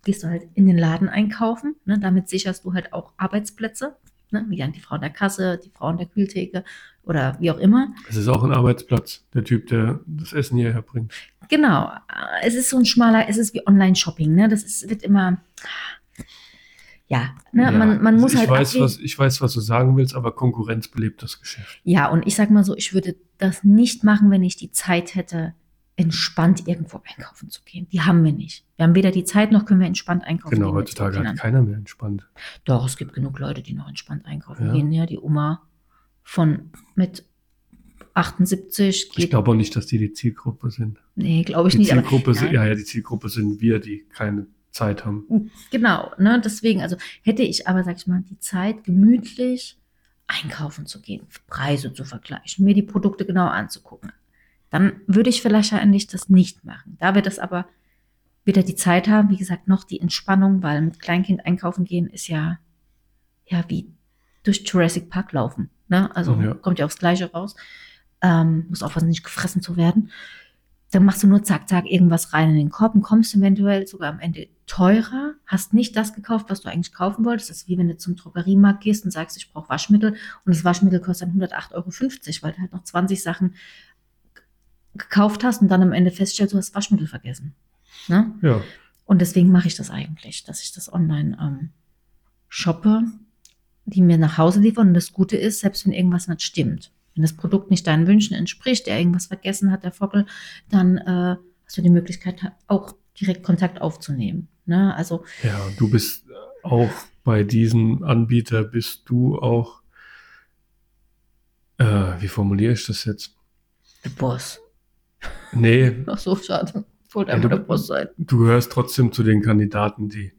gehst du halt in den Laden einkaufen. Ne? Damit sicherst du halt auch Arbeitsplätze. Ne? Wie an die Frau in der Kasse, die Frau in der Kühltheke oder wie auch immer. Es ist auch ein Arbeitsplatz, der Typ, der das Essen hierher bringt. Genau. Es ist so ein schmaler, es ist wie Online-Shopping. Ne? Das ist, wird immer. Ja, ne? Ja, man, man also muss ich halt. Weiß, was, ich weiß, was du sagen willst, aber Konkurrenz belebt das Geschäft. Ja, und ich sag mal so, ich würde das nicht machen, wenn ich die Zeit hätte, entspannt irgendwo einkaufen zu gehen. Die haben wir nicht. Wir haben weder die Zeit noch können wir entspannt einkaufen Genau, gehen. mit heutzutage hat keiner mehr entspannt. Doch, es gibt genug Leute, die noch entspannt einkaufen Ja. gehen. Ja, die Oma von mit 78 Ich geht. glaube auch nicht, dass die die Zielgruppe sind. nee, glaube ich Die nicht. Aber, Zielgruppe sind, nein. ja, ja, die Zielgruppe sind wir, die keine Zeit haben. Genau, ne, deswegen, also hätte ich aber, sag ich mal, die Zeit, gemütlich einkaufen zu gehen, Preise zu vergleichen, mir die Produkte genau anzugucken, dann würde ich vielleicht eigentlich das nicht machen. Da wir das aber wieder die Zeit haben, wie gesagt, noch die Entspannung, weil mit Kleinkind einkaufen gehen ist ja, ja, wie durch Jurassic Park laufen. Ne? Also Ja. kommt ja aufs Gleiche raus. Ähm, muss aufpassen, nicht gefressen zu werden. Dann machst du nur zack, zack, irgendwas rein in den Korb und kommst eventuell sogar am Ende teurer, hast nicht das gekauft, was du eigentlich kaufen wolltest. Das ist wie wenn du zum Drogeriemarkt gehst und sagst, ich brauche Waschmittel und das Waschmittel kostet dann 108,50 Euro, weil du halt noch 20 Sachen gekauft hast und dann am Ende feststellst, du hast Waschmittel vergessen. Ne? Ja, Und deswegen mache ich das eigentlich, dass ich das online ähm, shoppe, die mir nach Hause liefern. Und das Gute ist, selbst wenn irgendwas nicht stimmt, wenn das Produkt nicht deinen Wünschen entspricht, der irgendwas vergessen hat, der Vogel, dann äh, hast du die Möglichkeit, auch direkt Kontakt aufzunehmen. Ne? Also, ja, du bist auch bei diesem Anbieter, bist du auch, äh, wie formuliere ich das jetzt? der Boss. Nee, Ach so, schade. Ja, du- der Boss sein. du gehörst trotzdem zu den Kandidaten, die,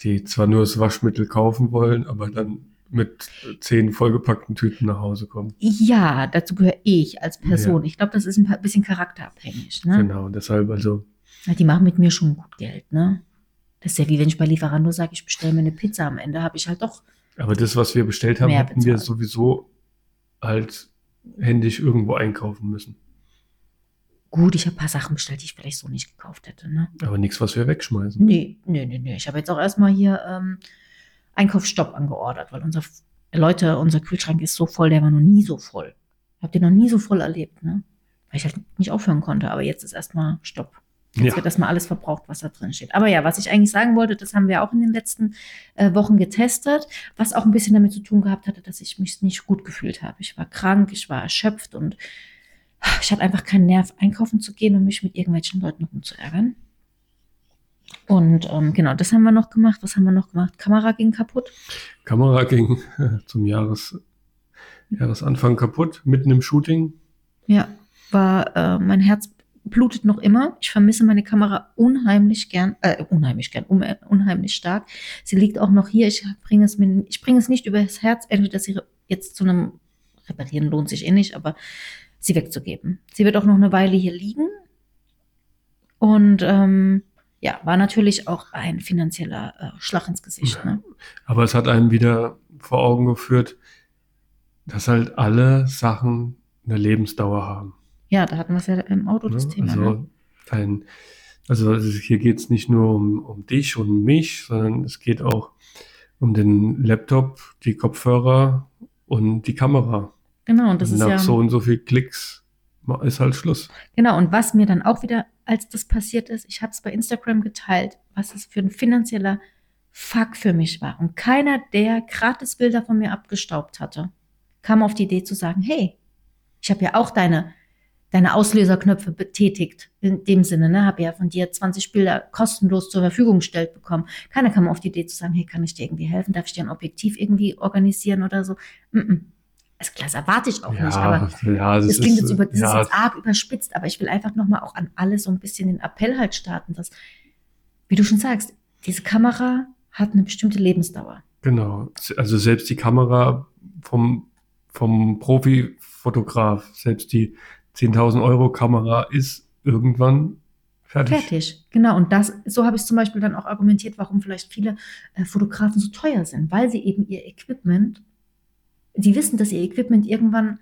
die zwar nur das Waschmittel kaufen wollen, aber dann mit zehn vollgepackten Tüten nach Hause kommen. Ja, dazu gehöre ich als Person. Ich glaube, das ist ein bisschen charakterabhängig. Ne? Genau, deshalb also, Ja, die machen mit mir schon gut Geld, ne? Das ist ja wie wenn ich bei Lieferando sage, ich bestelle mir eine Pizza. Am Ende habe ich halt doch. aber das, was wir bestellt haben, hätten wir sowieso halt händisch irgendwo einkaufen müssen. Gut, ich habe ein paar Sachen bestellt, die ich vielleicht so nicht gekauft hätte. Ne? Aber nichts, was wir wegschmeißen. Nee, nee, nee, nee. Ich habe jetzt auch erstmal hier ähm, Einkaufsstopp angeordert, weil unser, Leute, unser Kühlschrank ist so voll, der war noch nie so voll. Habe den noch nie so voll erlebt, ne? Weil ich halt nicht aufhören konnte. Aber jetzt ist erstmal Stopp. Jetzt Ja. wird erstmal alles verbraucht, was da drin steht. Aber ja, was ich eigentlich sagen wollte, das haben wir auch in den letzten äh, Wochen getestet, was auch ein bisschen damit zu tun gehabt hatte, dass ich mich nicht gut gefühlt habe. Ich war krank, ich war erschöpft und ich hatte einfach keinen Nerv, einkaufen zu gehen und mich mit irgendwelchen Leuten rumzuärgern. Und ähm, genau, das haben wir noch gemacht. Was haben wir noch gemacht? Kamera ging kaputt. Kamera ging äh, zum Jahres, Jahresanfang kaputt, mitten im Shooting. Ja, war äh, mein Herz blutet noch immer. Ich vermisse meine Kamera unheimlich gern, äh, unheimlich gern, um, unheimlich stark. Sie liegt auch noch hier. Ich bringe es mir, ich bringe es nicht übers Herz, entweder sie re- jetzt zu einem reparieren lohnt sich eh nicht, aber sie wegzugeben. Sie wird auch noch eine Weile hier liegen. Und ähm, ja, war natürlich auch ein finanzieller äh, Schlag ins Gesicht. Ne? Aber es hat einem wieder vor Augen geführt, dass halt alle Sachen eine Lebensdauer haben. Ja, da hatten wir es ja im Auto das ne? Thema. Also, ne? dein, also hier geht es nicht nur um, um dich und mich, sondern es geht auch um den Laptop, die Kopfhörer und die Kamera. Genau, und das und ist nach ja. so und so viel Klicks ist halt Schluss. Genau, und was mir dann auch wieder, als das passiert ist, ich habe es bei Instagram geteilt, was es für ein finanzieller Fuck für mich war. Und keiner, der Gratisbilder von mir abgestaubt hatte, kam auf die Idee zu sagen, hey, ich habe ja auch deine, deine Auslöserknöpfe betätigt, in dem Sinne, ne, habe ja von dir 20 Bilder kostenlos zur Verfügung gestellt bekommen. Keiner kam auf die Idee zu sagen, hey, kann ich dir irgendwie helfen? Darf ich dir ein Objektiv irgendwie organisieren oder so? Mm -mm. Also klar, das erwarte ich auch nicht, aber ja, das klingt jetzt, über, das ja, ist jetzt arg überspitzt, aber ich will einfach nochmal auch an alle so ein bisschen den Appell halt starten, dass, wie du schon sagst, diese Kamera hat eine bestimmte Lebensdauer. Genau. Also selbst die Kamera vom, vom Profifotograf, selbst die 10.000 Euro Kamera ist irgendwann fertig. Fertig. Genau. Und das, so habe ich zum Beispiel dann auch argumentiert, warum vielleicht viele äh, Fotografen so teuer sind, weil sie eben ihr Equipment, sie wissen, dass ihr Equipment irgendwann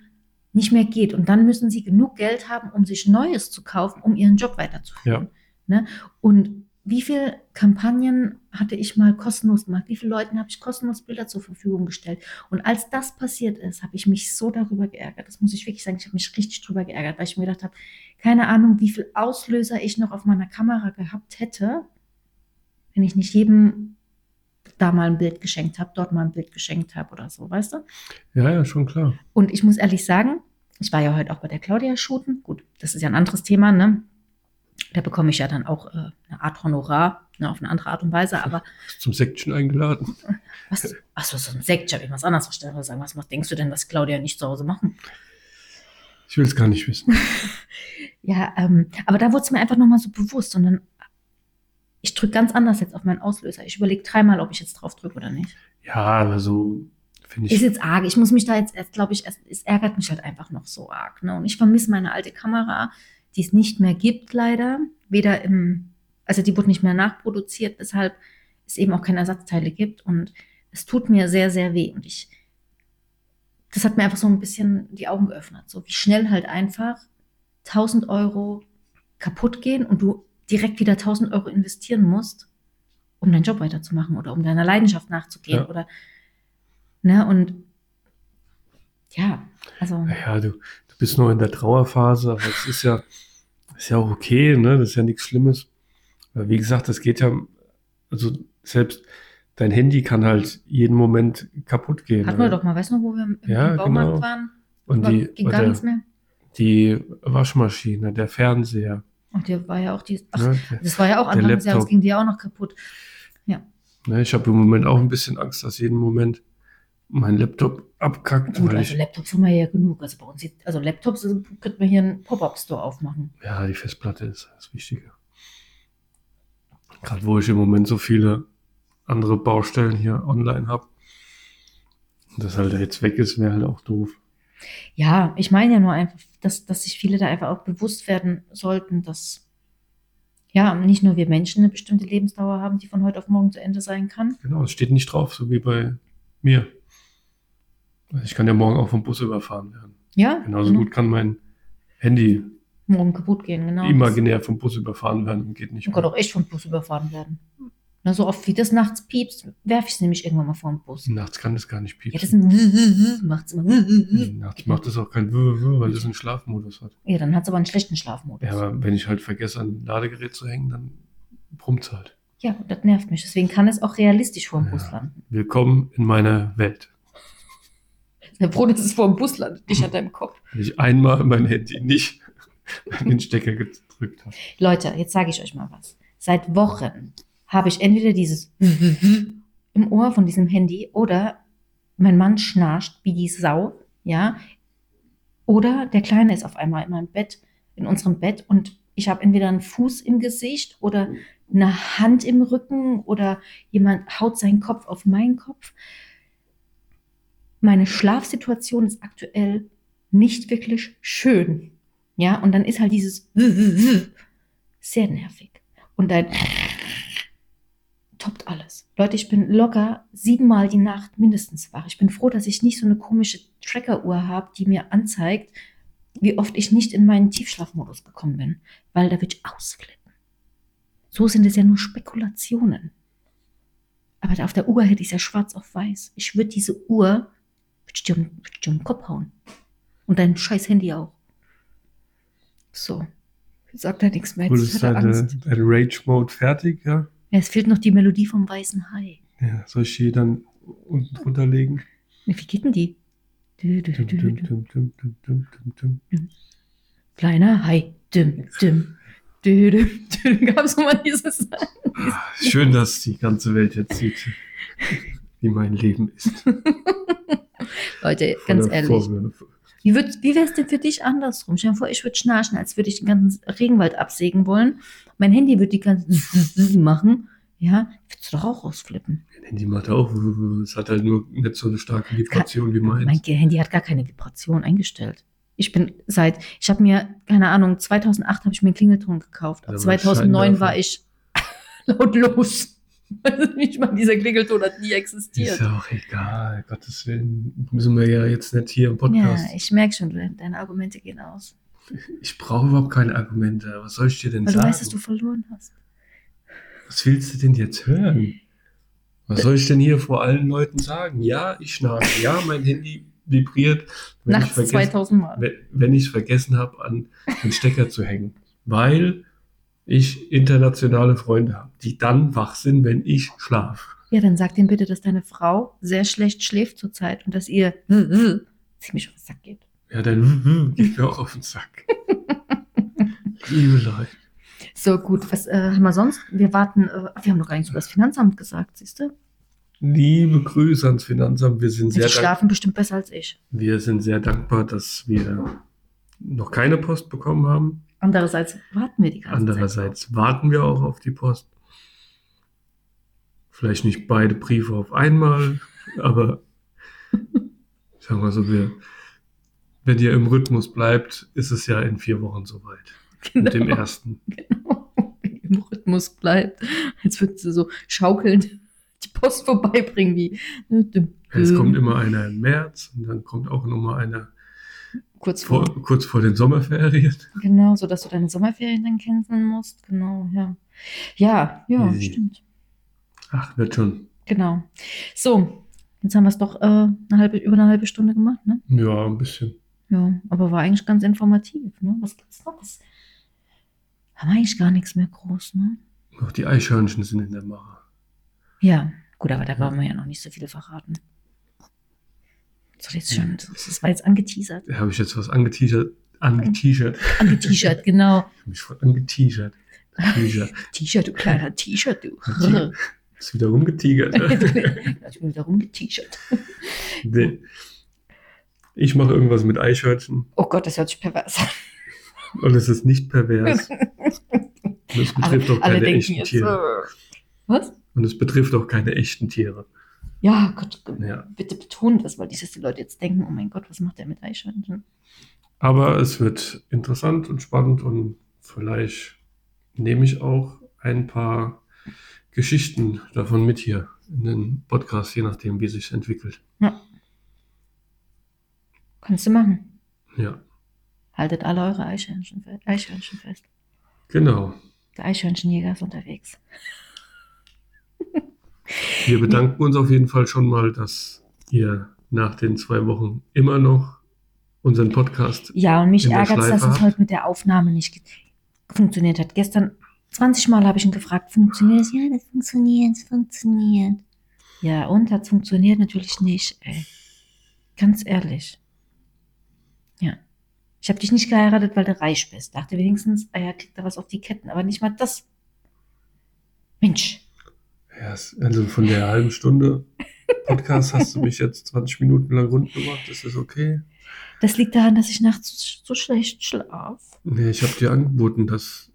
nicht mehr geht. Und dann müssen sie genug Geld haben, um sich Neues zu kaufen, um ihren Job weiterzuführen. Ne? Und wie viele Kampagnen hatte ich mal kostenlos gemacht? Wie viele Leuten habe ich kostenlos Bilder zur Verfügung gestellt? Und als das passiert ist, habe ich mich so darüber geärgert. Das muss ich wirklich sagen. Ich habe mich richtig darüber geärgert, weil ich mir gedacht habe, keine Ahnung, wie viel Auslöser ich noch auf meiner Kamera gehabt hätte, wenn ich nicht jedem da mal ein Bild geschenkt habe, dort mal ein Bild geschenkt habe oder so, weißt du? Ja, ja, schon klar. Und ich muss ehrlich sagen, ich war ja heute auch bei der Claudia shooten. Gut, das ist ja ein anderes Thema, ne? Da bekomme ich ja dann auch äh, eine Art Honorar, ne, auf eine andere Art und Weise. Aber zum Section eingeladen. was, achso, so ein Sekt, ich habe ich was anderes verstanden. Ich sagen, was macht, denkst du denn, was Claudia nicht zu Hause machen? Ich will es gar nicht wissen. Ja, ähm, aber da wurde es mir einfach nochmal so bewusst. Und dann, ich drücke ganz anders jetzt auf meinen Auslöser. Ich überlege dreimal, ob ich jetzt drauf drücke oder nicht. Ja, also finde Ist ich. jetzt arg. Ich muss mich da jetzt erst, glaube ich, erst, es ärgert mich halt einfach noch so arg. Ne? Und ich vermisse meine alte Kamera, die es nicht mehr gibt, leider. Weder im, also die wurde nicht mehr nachproduziert, weshalb es eben auch keine Ersatzteile gibt. Und es tut mir sehr, sehr weh. Und ich, das hat mir einfach so ein bisschen die Augen geöffnet. So wie schnell halt einfach 1000 Euro kaputt gehen und du direkt wieder 1000 Euro investieren musst, um deinen Job weiterzumachen oder um deiner Leidenschaft nachzugehen Ja. oder Ne, und ja, also Naja, du, du bist noch in der Trauerphase, aber es ist ja, ist ja auch okay, ne? Das ist ja nichts Schlimmes. Aber wie gesagt, das geht ja, also selbst dein Handy kann halt jeden Moment kaputt gehen. hatten wir ne? doch mal, weißt du noch, wo wir im, Ja, Baumarkt genau. waren? Und War- die, ging gar nichts mehr. die Waschmaschine, der Fernseher. Und der war ja auch die, ach, Ne? Der- das war ja auch Anfang des Jahres, ging die ja auch noch kaputt. Ne, ich habe im Moment auch ein bisschen Angst, dass jeden Moment mein Laptop abkackt. Gut, also Laptops haben wir ja genug. Also bei uns, also Laptops äh, könnten wir hier einen Pop-Up-Store aufmachen. ja, die Festplatte ist das Wichtige. Gerade wo ich im Moment so viele andere Baustellen hier online habe. Und das halt jetzt weg ist, wäre halt auch doof. Ja, ich meine ja nur einfach, dass, dass sich viele da einfach auch bewusst werden sollten, dass ja nicht nur wir Menschen eine bestimmte Lebensdauer haben, die von heute auf morgen zu Ende sein kann. Genau, es steht nicht drauf, so wie bei mir. Also Ich kann ja morgen auch vom Bus überfahren werden. Ja, Genauso genau. gut kann mein Handy Morgen kaputt gehen, genau. imaginär vom Bus überfahren werden und geht nicht Man kann auch echt vom Bus überfahren werden. Na, so oft wie das nachts piepst, werfe ich es nämlich irgendwann mal vor den Bus. Nachts kann das gar nicht Ja, das piepsen. ist ein macht's immer. Nachts macht es auch kein weil es einen Schlafmodus hat. Ja, dann hat es aber einen schlechten Schlafmodus. Ja, aber wenn ich halt vergesse, an ein Ladegerät zu hängen, dann brummt es halt. Ja, und das nervt mich. Deswegen kann es auch realistisch vor dem Ja. Bus landen. Willkommen in meiner Welt. Froh, dass es vor dem Bus landet, nicht an deinem Kopf. Wenn ich einmal mein Handy nicht an den Stecker gedrückt habe. Leute, jetzt sage ich euch mal was. Seit Wochen habe ich entweder dieses im Ohr von diesem Handy oder mein Mann schnarcht wie die Sau, ja, oder der Kleine ist auf einmal in meinem Bett, in unserem Bett und ich habe entweder einen Fuß im Gesicht oder eine Hand im Rücken oder jemand haut seinen Kopf auf meinen Kopf. Meine Schlafsituation ist aktuell nicht wirklich schön. Ja, und dann ist halt dieses sehr nervig. Und dann toppt alles. Leute, ich bin locker siebenmal die Nacht mindestens wach. Ich bin froh, dass ich nicht so eine komische Tracker-Uhr habe, die mir anzeigt, wie oft ich nicht in meinen Tiefschlafmodus gekommen bin, weil da würde ich ausflippen. So sind es ja nur Spekulationen. Aber da auf der Uhr hätte ich es ja schwarz auf weiß. Ich würde diese Uhr, würde ich, dir um, würd ich dir um den Kopf hauen. Und dein scheiß Handy auch. So. Sagt er nichts mehr. Jetzt ist hat er Angst. deine Rage-Mode fertig, ja? Ja, es fehlt noch die Melodie vom weißen Hai. ja? Soll ich die dann unten drunter legen? Wie geht denn die? Kleiner Hai. Dim, dim. Dü, dü, dü. Gab es mal dieses. Ah, Schön, dass die ganze Welt jetzt sieht, wie mein Leben ist. Leute, ganz ehrlich. Vorwürfe. Wie, würd- wie wäre es denn für dich andersrum? Stell dir vor, ich würde schnarchen, als würde ich den ganzen Regenwald absägen wollen. Mein Handy würde die ganze machen. Ja, würdest du doch auch ausflippen. Mein Handy macht auch, es hat halt nur nicht so eine starke Vibration wie Mein meins. Handy hat gar keine Vibration eingestellt. Ich bin seit, ich habe mir, keine Ahnung, 2008 habe ich mir einen Klingelton gekauft. Ab Ja, 2009 war ich lautlos. Nicht mal dieser Klingelton hat nie Ist existiert. ja auch egal, Gottes Willen. Müssen wir ja jetzt nicht hier im Ja, Podcast. ich merke schon, du- deine Argumente gehen aus. Ich brauche überhaupt keine Argumente. Was soll ich dir denn Weil du sagen? weißt, dass du verloren hast. Was willst du denn jetzt hören? Was soll ich denn hier vor allen Leuten sagen? Ja, ich schnarche. Ja, mein Handy vibriert, wenn ich Nachts vergessen, 2000 Mal. wenn- wenn ich es vergessen habe, an den Stecker zu hängen. Weil ich internationale Freunde habe, die dann wach sind, wenn ich schlafe. Ja, dann sag dem bitte, dass deine Frau sehr schlecht schläft zurzeit und dass ihr ziemlich auf den Sack geht. Ja, dann geht mir auch auf den Sack. Liebe Leute. So, gut, was äh, haben wir sonst? Wir warten, äh, wir haben noch gar nichts über das Finanzamt gesagt, siehst du? Liebe Grüße ans Finanzamt. Wir sind, Die sehr dank schlafen bestimmt besser als ich. wir sind sehr dankbar, dass wir noch keine Post bekommen haben. Andererseits warten wir die ganze Zeit. Andererseits warten wir auch auf die Post. Vielleicht nicht beide Briefe auf einmal, aber sagen wir so, wir, wenn ihr im Rhythmus bleibt, ist es ja in vier Wochen soweit. Mit dem ersten. Genau. Im Rhythmus bleibt, als würden sie so schaukelnd die Post vorbeibringen wie. Es kommt immer einer im März und dann kommt auch nochmal einer kurz vor. vor, kurz vor den Sommerferien. Genau, so dass du deine Sommerferien dann canceln musst. Genau, ja. Ja, ja, Easy. stimmt. Ach, wird schon. Genau. So, jetzt haben wir es doch äh, eine halbe, über eine halbe Stunde gemacht, ne? Ja, ein bisschen. Ja, aber war eigentlich ganz informativ, ne? Was gibt's noch? Was? Haben wir eigentlich gar nichts mehr groß, ne? Auch die Eichhörnchen sind in der Mache. Ja, gut, aber da wollen wir ja noch nicht so viel verraten. So, jetzt schon, das war jetzt angeteasert. Da habe ich jetzt was angeteasert. Angeteasert. Angeteasert, genau. Ich hab mich voll angeteasert. Teasert. T-Shirt, du kleiner T-Shirt, du. Ist wieder rumgetigert. ich bin wieder rumgeteasert. nee. Ich mache irgendwas mit Eichhörnchen Oh Gott, das hört sich pervers an. und es ist nicht pervers. Und es betrifft auch keine echten jetzt, Tiere. was? Und es betrifft auch keine echten Tiere. Ja, Gott, Ja. bitte betone das, weil nicht, dass die Leute jetzt denken, oh mein Gott, was macht der mit Eichhörnchen? Aber es wird interessant und spannend und vielleicht nehme ich auch ein paar Geschichten davon mit hier in den Podcast, je nachdem, wie es sich entwickelt. Kannst du machen. Ja. Haltet alle eure Eichhörnchen, Eichhörnchen fest. Genau. Der Eichhörnchenjäger ist unterwegs. Wir bedanken uns auf jeden Fall schon mal, dass ihr nach den zwei Wochen immer noch unseren Podcast. Ja, und mich ärgert es, dass es heute mit der Aufnahme nicht funktioniert hat. Gestern 20 Mal habe ich ihn gefragt, funktioniert es? Ja, das funktioniert, es funktioniert. Ja, und hat funktioniert natürlich nicht, ey. Ganz ehrlich. Ja. Ich habe dich nicht geheiratet, weil du reich bist. Dachte wenigstens, ah ja, kriegt er was auf die Ketten, aber nicht mal das. Mensch. Ja, also von der halben Stunde Podcast hast du mich jetzt 20 Minuten lang rund gemacht. Ist das okay? Das liegt daran, dass ich nachts so schlecht schlaf. Nee, ich habe dir angeboten, dass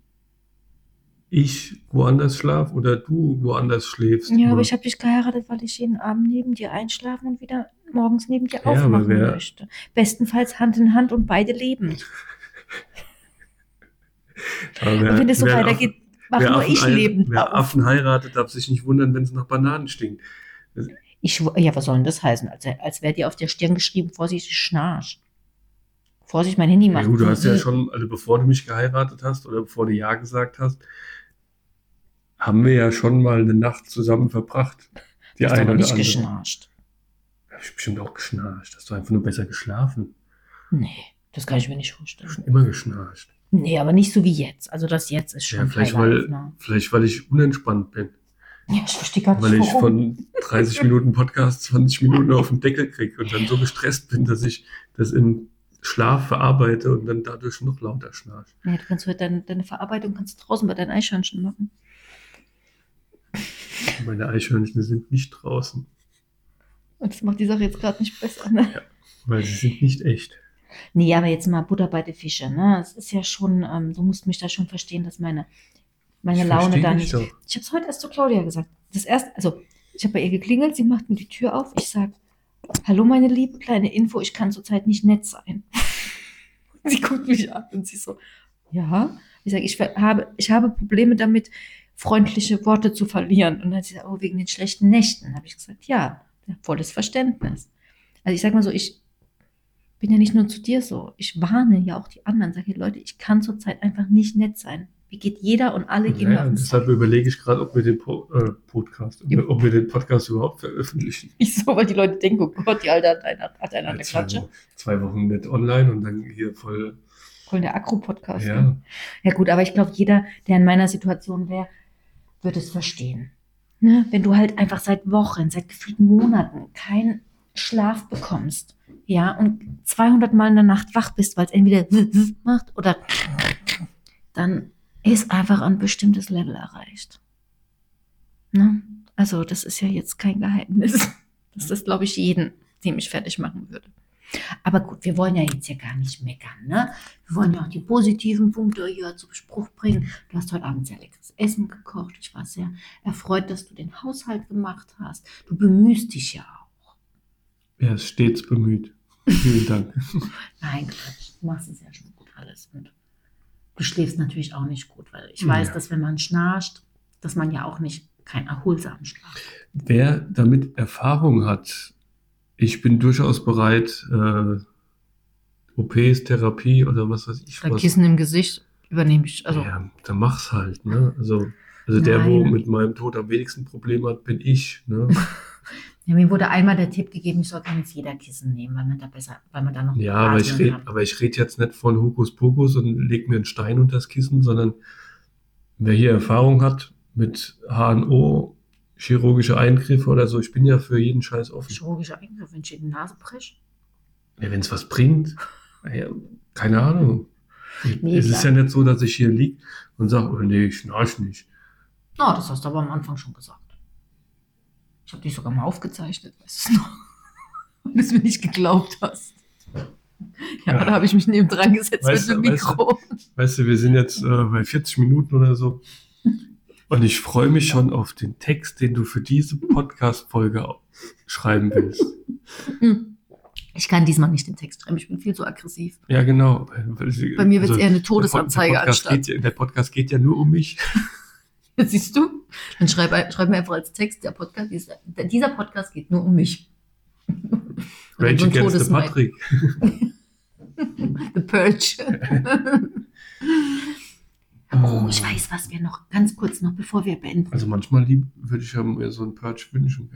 ich woanders schlaf oder du woanders schläfst. Ja, aber ich habe dich geheiratet, weil ich jeden Abend neben dir einschlafen und wieder morgens neben dir Ja, aber aufmachen wer- möchte. Bestenfalls Hand in Hand und beide leben. aber wer- und wenn es so weitergeht, mach wer nur Affen ich lebend Wer. Affen heiratet, darf sich nicht wundern, wenn es nach Bananen stinkt. Ich, ja, was soll denn das heißen? Als, als wäre dir auf der Stirn geschrieben, Vorsicht, ich schnarch. Vorsicht, mein Handy Ja, macht. gut, du hast ja schon, also bevor du mich geheiratet hast oder bevor du Ja gesagt hast, haben wir ja schon mal eine Nacht zusammen verbracht. Die Du hast eine aber oder nicht andere. geschnarcht. Hab ich bestimmt auch geschnarcht. Hast du einfach nur besser geschlafen? Nee, das kann ich mir nicht vorstellen. Schon immer geschnarcht. Nee, aber nicht so wie jetzt. Also das jetzt ist schon Ja, vielleicht weil, ne? vielleicht weil ich unentspannt bin. Ja, ich verstehe gar nicht, Weil ich warum. von 30 Minuten Podcast 20 Minuten auf den Deckel kriege und dann so gestresst bin, dass ich das im Schlaf verarbeite und dann dadurch noch lauter schnarch. Ja, du kannst heute deine, deine Verarbeitung kannst du draußen bei deinen Eichhörnchen machen. Meine Eichhörnchen sind nicht draußen, Und das macht die Sache jetzt gerade nicht besser, ne? weil sie sind nicht echt. Nee, aber jetzt mal Butter bei den Fische, ne? Es ist ja schon, ähm, du musst mich da schon verstehen, dass meine, meine Ich Laune da nicht. doch. Ich habe es heute erst zu Claudia gesagt. Das erste, also ich habe bei ihr geklingelt, sie macht mir die Tür auf. Ich sage, hallo meine liebe kleine Info, ich kann zurzeit nicht nett sein. sie guckt mich an und sie so, ja. Ich sage, ich habe, ich habe Probleme damit, freundliche Worte zu verlieren. Und dann hat sie gesagt, oh, wegen den schlechten Nächten. Dann habe ich gesagt, ja, volles Verständnis. Also ich sage mal so, ich bin ja nicht nur zu dir so. Ich warne ja auch die anderen. Sage, Leute, ich kann zurzeit einfach nicht nett sein. Wie geht jeder und alle gehen Ja, auf den deshalb überlege ich gerade, ob wir den po äh, Podcast, Ja. ob wir den Podcast überhaupt veröffentlichen. Ich so, weil die Leute denken, oh Gott, die Alte hat eine, hat eine an der zwei, Klatsche. Wochen, zwei Wochen nicht online und dann hier voll. Voll der Akro-Podcast. Ja, ne? ja gut, aber ich glaube, jeder, der in meiner Situation wäre, würde es verstehen. Ne? Wenn du halt einfach seit Wochen, seit gefühlten Monaten keinen Schlaf bekommst, ja, und 200 Mal in der Nacht wach bist, weil es entweder macht oder dann ist einfach ein bestimmtes Level erreicht. Ne? Also das ist ja jetzt kein Geheimnis. Das ist, glaube ich, jeden, dem ich fertig machen würde. Aber gut, wir wollen ja jetzt hier gar nicht meckern, ne? Wir wollen ja auch die positiven Punkte hier zu Spruch bringen. Du hast heute Abend sehr leckeres Essen gekocht. Ich war sehr erfreut, dass du den Haushalt gemacht hast. Du bemühst dich ja auch. er ist stets bemüht. Vielen Dank. Nein, Quatsch, du machst es ja schon gut alles. Und du schläfst natürlich auch nicht gut, weil ich Ja. weiß, dass wenn man schnarcht, dass man ja auch nicht keinen erholsamen Schlaf. Wer damit Erfahrung hat, ich bin durchaus bereit, äh, OPs, Therapie oder was weiß ich Bei was. Kissen im Gesicht übernehme ich, also ja, dann mach's halt, ne? Also, also der, wo mit meinem Tod am wenigsten Probleme hat, bin ich, ne? ja, mir wurde einmal der Tipp gegeben, ich soll gar nicht jeder Kissen nehmen, weil man da besser, weil man da noch Ja, aber ich kann. aber ich rede jetzt nicht von Hokuspokus und leg mir einen Stein unter das Kissen, sondern wer hier Erfahrung hat mit HNO, chirurgische Eingriffe oder so, ich bin ja für jeden Scheiß offen. Chirurgischer Eingriff, wenn ich in die Nase presche. Ja, wenn es was bringt, ja, keine Ahnung. Nee, es ist ja nicht so, dass ich hier lieg und sage, oh nee, ich schnarch nicht. Oh, das hast du aber am Anfang schon gesagt. Ich habe dich sogar mal aufgezeichnet, weißt du noch? Und es mir nicht geglaubt hast. Ja, Ja. da habe ich mich neben dran gesetzt Weißt mit dem du, weißt du- Mikro. Weißt du, wir sind jetzt äh, bei 40 Minuten oder so. Und ich freue mich schon auf den Text, den du für diese Podcast-Folge schreiben willst. Ich kann diesmal nicht den Text schreiben, ich bin viel zu aggressiv. Ja, genau. Bei mir wird's eher eine der Pod- Todesanzeige der Podcast, anstatt. geht, der Podcast geht ja nur um mich. Siehst du? Dann schreib, schreib mir einfach als Text, der Podcast, dieser, dieser Podcast geht nur um mich. Rage ein Against the. Patrick. The Purge. oh, ich weiß, was wir noch, ganz kurz noch, bevor wir beenden. Also manchmal lieb, würde ich ja mir so einen Purge wünschen.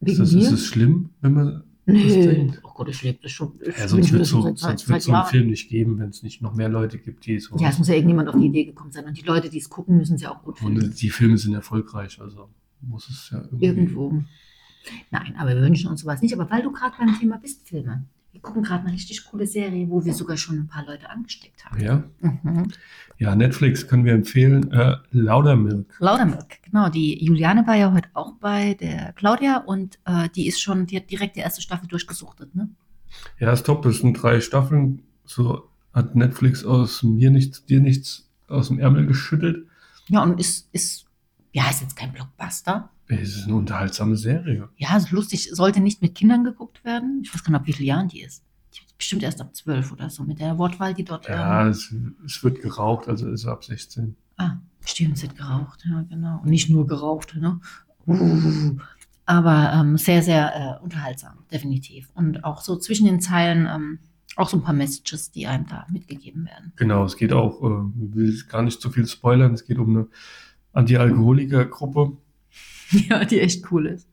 Ist, das, ist es schlimm, wenn man denkt? Oh Gott, ich lebe das schon. ich Ja, sonst wird schon so, so einen. Film nicht geben, wenn es nicht noch mehr Leute gibt, die so. Ja, es muss ja irgendjemand auf die Idee gekommen sein. Und die Leute, die es gucken, müssen es ja auch gut finden. und die Filme sind erfolgreich, also muss es ja irgendwie. Irgendwo. Nein, aber wir wünschen uns sowas nicht. Aber weil du gerade beim Thema bist, Filme. Wir gucken gerade eine richtig coole Serie, wo wir sogar schon ein paar Leute angesteckt haben. Ja, Mhm. ja, Netflix können wir empfehlen. Äh, Laudermilk. Laudermilk, genau. Die Juliane war ja heute auch bei der Claudia und äh, die ist schon, die hat direkt die erste Staffel durchgesuchtet, ne? Ja, ist top. Das sind drei Staffeln. So hat Netflix aus mir nichts, dir nichts aus dem Ärmel geschüttelt. Ja, und ist, ist, ja, ist jetzt kein Blockbuster. Es ist eine unterhaltsame Serie. Ja, ist lustig, sollte nicht mit Kindern geguckt werden. Ich weiß gar nicht, wie viele Jahren die ist. Die ist bestimmt erst ab zwölf oder so, mit der Wortwahl, die dort. Ja, Ähm, es, es wird geraucht, also ist ab 16. ah, stimmt, sie hat geraucht, ja, genau. Und nicht nur geraucht, ne? Uh, aber ähm, sehr, sehr äh, unterhaltsam, definitiv. Und auch so zwischen den Zeilen ähm, auch so ein paar Messages, die einem da mitgegeben werden. Genau, es geht auch, äh, ich will gar nicht zu viel spoilern, es geht um eine Anti-Alkoholiker-Gruppe, Ja, die echt cool ist.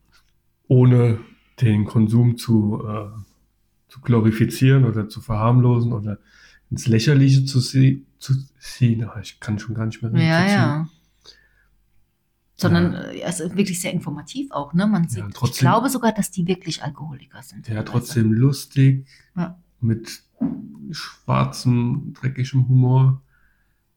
ohne den Konsum zu, äh, zu glorifizieren oder zu verharmlosen oder ins Lächerliche zu, ziehen. Ah, Ich kann schon gar nicht mehr Ja, zu ziehen. ja. Sondern äh, es ist wirklich sehr informativ auch, ne? Man sieht, Ja, ich trotzdem- glaube sogar, dass die wirklich Alkoholiker sind. Ja, teilweise. trotzdem lustig, Ja. mit schwarzem, dreckigem Humor.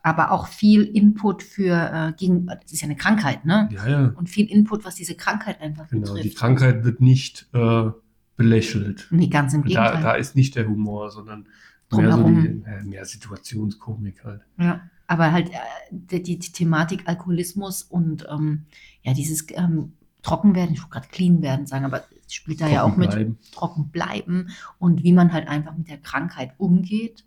Aber auch viel Input für äh, gegen, das ist ja eine Krankheit, ne? Ja, ja, Und viel Input, was diese Krankheit einfach genau. betrifft. Die Krankheit wird nicht äh, belächelt. Nee, ganz im Da, Gegenteil. da ist nicht der Humor, sondern mehr, so Drumherum. die, äh, mehr Situationskomik halt. Ja, aber halt äh, die, die, Thematik Alkoholismus und ähm, ja, dieses ähm, Trockenwerden, ich wollte gerade clean werden sagen, aber es spielt da ja auch Trocken mit bleiben. trocken bleiben und wie man halt einfach mit der Krankheit umgeht,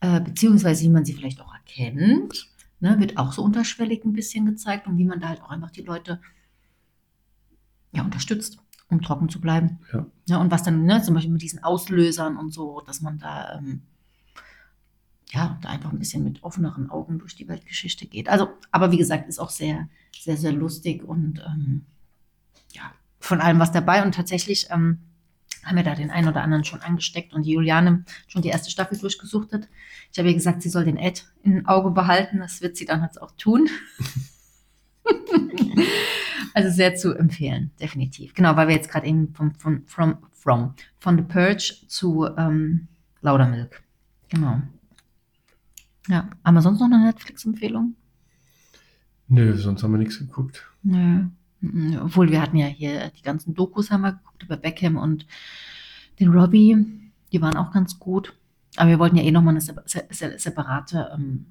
äh, beziehungsweise wie man sie vielleicht auch erkennt, ne, wird auch so unterschwellig ein bisschen gezeigt und wie man da halt auch einfach die Leute ja, unterstützt, um trocken zu bleiben. Ja. und was dann, ne, zum Beispiel mit diesen Auslösern und so, dass man da ähm, ja, da einfach ein bisschen mit offeneren Augen durch die Weltgeschichte geht. Also, aber wie gesagt, ist auch sehr, sehr, sehr lustig und ähm, ja, von allem was dabei. Und tatsächlich ähm, haben wir da den einen oder anderen schon angesteckt und die Juliane schon die erste Staffel durchgesuchtet. Ich habe ihr gesagt, sie soll den Ed im Auge behalten. Das wird sie dann jetzt auch tun. also sehr zu empfehlen, definitiv. Genau, weil wir jetzt gerade eben vom, von, from, from, von The Purge zu ähm, Laudermilk. Genau. Ja, haben wir sonst noch eine Netflix-Empfehlung? Nö, sonst haben wir nichts geguckt. Nö. Obwohl wir hatten ja hier die ganzen Dokus haben wir geguckt über Beckham und den Robbie. Die waren auch ganz gut. Aber wir wollten ja eh nochmal eine se- se- se- separate, ähm,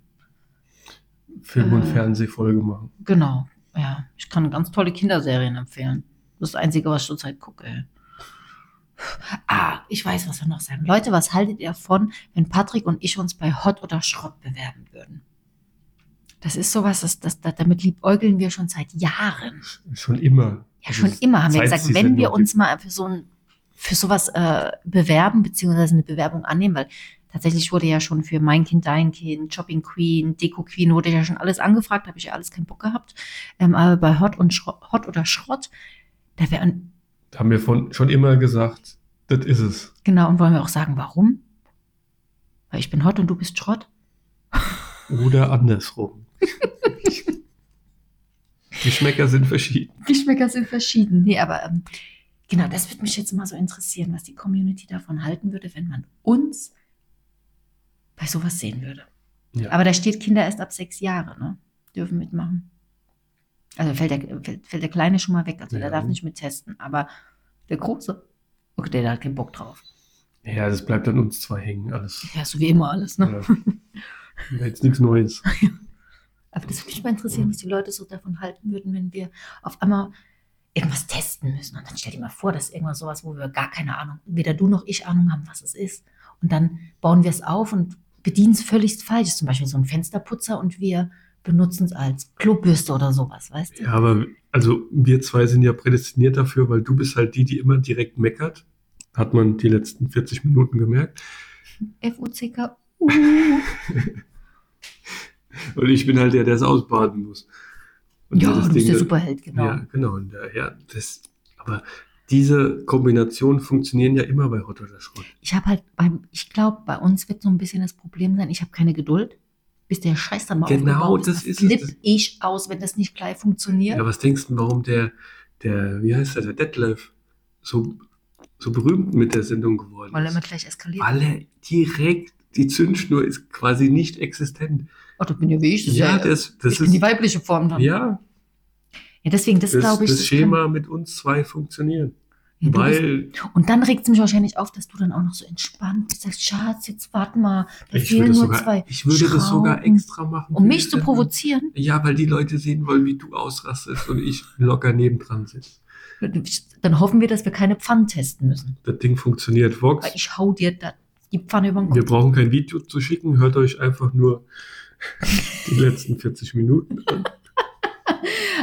Film- und Äh. Fernsehfolge machen. genau. Ja, ich kann ganz tolle Kinderserien empfehlen. Das ist das Einzige, was ich zurzeit gucke. ey. Ah, ich weiß, was wir noch sagen. Leute, was haltet ihr davon, wenn Patrick und ich uns bei Hot oder Schrott bewerben würden? Das ist sowas, das, das, damit liebäugeln wir schon seit Jahren. Schon immer. Ja, schon immer haben wir gesagt, wenn wir uns mal für so ein, für sowas äh, bewerben, beziehungsweise eine Bewerbung annehmen, weil tatsächlich wurde ja schon für Mein Kind, Dein Kind, Shopping Queen, Deko Queen, wurde ja schon alles angefragt, habe ich ja alles keinen Bock gehabt. Ähm, aber bei Hot und Schrott, Hot oder Schrott, da wäre gibt. Haben wir von, schon immer gesagt, das ist es. genau, und wollen wir auch sagen, warum? Weil ich bin Hot und du bist Schrott? Oder andersrum. Geschmäcker sind verschieden. Geschmäcker sind verschieden. Nee, aber ähm, genau, das würde mich jetzt mal so interessieren, was die Community davon halten würde, wenn man uns bei sowas sehen würde. Ja. Aber da steht Kinder erst ab sechs Jahre, ne? Dürfen mitmachen. Also fällt der, fällt, fällt der Kleine schon mal weg, also der Ja. darf nicht mit testen. Aber der Große, okay, der hat keinen Bock drauf. Ja, das bleibt an uns zwei hängen, alles. Ja, so wie immer alles, ne? Ja. Jetzt nichts Neues. Aber das würde mich mal interessieren, was die Leute so davon halten würden, wenn wir auf einmal irgendwas testen müssen. Und dann stell dir mal vor, dass irgendwas sowas, wo wir gar keine Ahnung, weder du noch ich Ahnung haben, was es ist. Und dann bauen wir es auf und bedienen es völlig falsch. Zum Beispiel so ein Fensterputzer und wir benutzen es als Klobürste oder sowas, weißt du? Ja, aber also wir zwei sind ja prädestiniert dafür, weil du bist halt die, die immer direkt meckert, Hat man die letzten 40 Minuten gemerkt. F-U-C-K. Und ich bin halt der, der es ausbaden muss. Und der Ja, das du bist Ding der dann- Superheld, genau. Ja, genau. Und, äh, ja, das, aber diese Kombinationen funktionieren ja immer bei Hot oder Schrott. Ich habe halt beim, ich glaube, bei uns wird so ein bisschen das Problem sein, ich habe keine Geduld, bis der Scheiß dann mal Genau, aufgebaut das Da ist es. flipp ich aus, wenn das nicht gleich funktioniert. Ja, was denkst du, warum der, der, wie heißt der, der Detlef, so, so berühmt mit der Sendung geworden weil er immer ist? gleich eskaliert. Weil er direkt, die Zündschnur ist quasi nicht existent. Oh, das bin ja wie ich. Das Ja, ist ja, das, das ich bin die ist, weibliche Form dann. ja, Ja, deswegen, das, das, glaube ich. das kann- Schema mit uns zwei funktionieren. Ja, du bist- Weil Und dann regt es mich wahrscheinlich auf, dass du dann auch noch so entspannt bist. Sagst, Schatz, jetzt warte mal, da ich fehlen nur sogar, zwei. ich würde das sogar Schrauben. extra machen. Um mich zu provozieren? Ja, weil die Leute sehen wollen, wie du ausrastest und ich locker nebendran sitze. Dann hoffen wir, dass wir keine Pfannen testen müssen. Das Ding funktioniert, Vox. Weil ich hau dir da die Pfanne über den Wir Kopf. brauchen kein Video zu schicken, hört euch einfach nur die letzten 40 Minuten.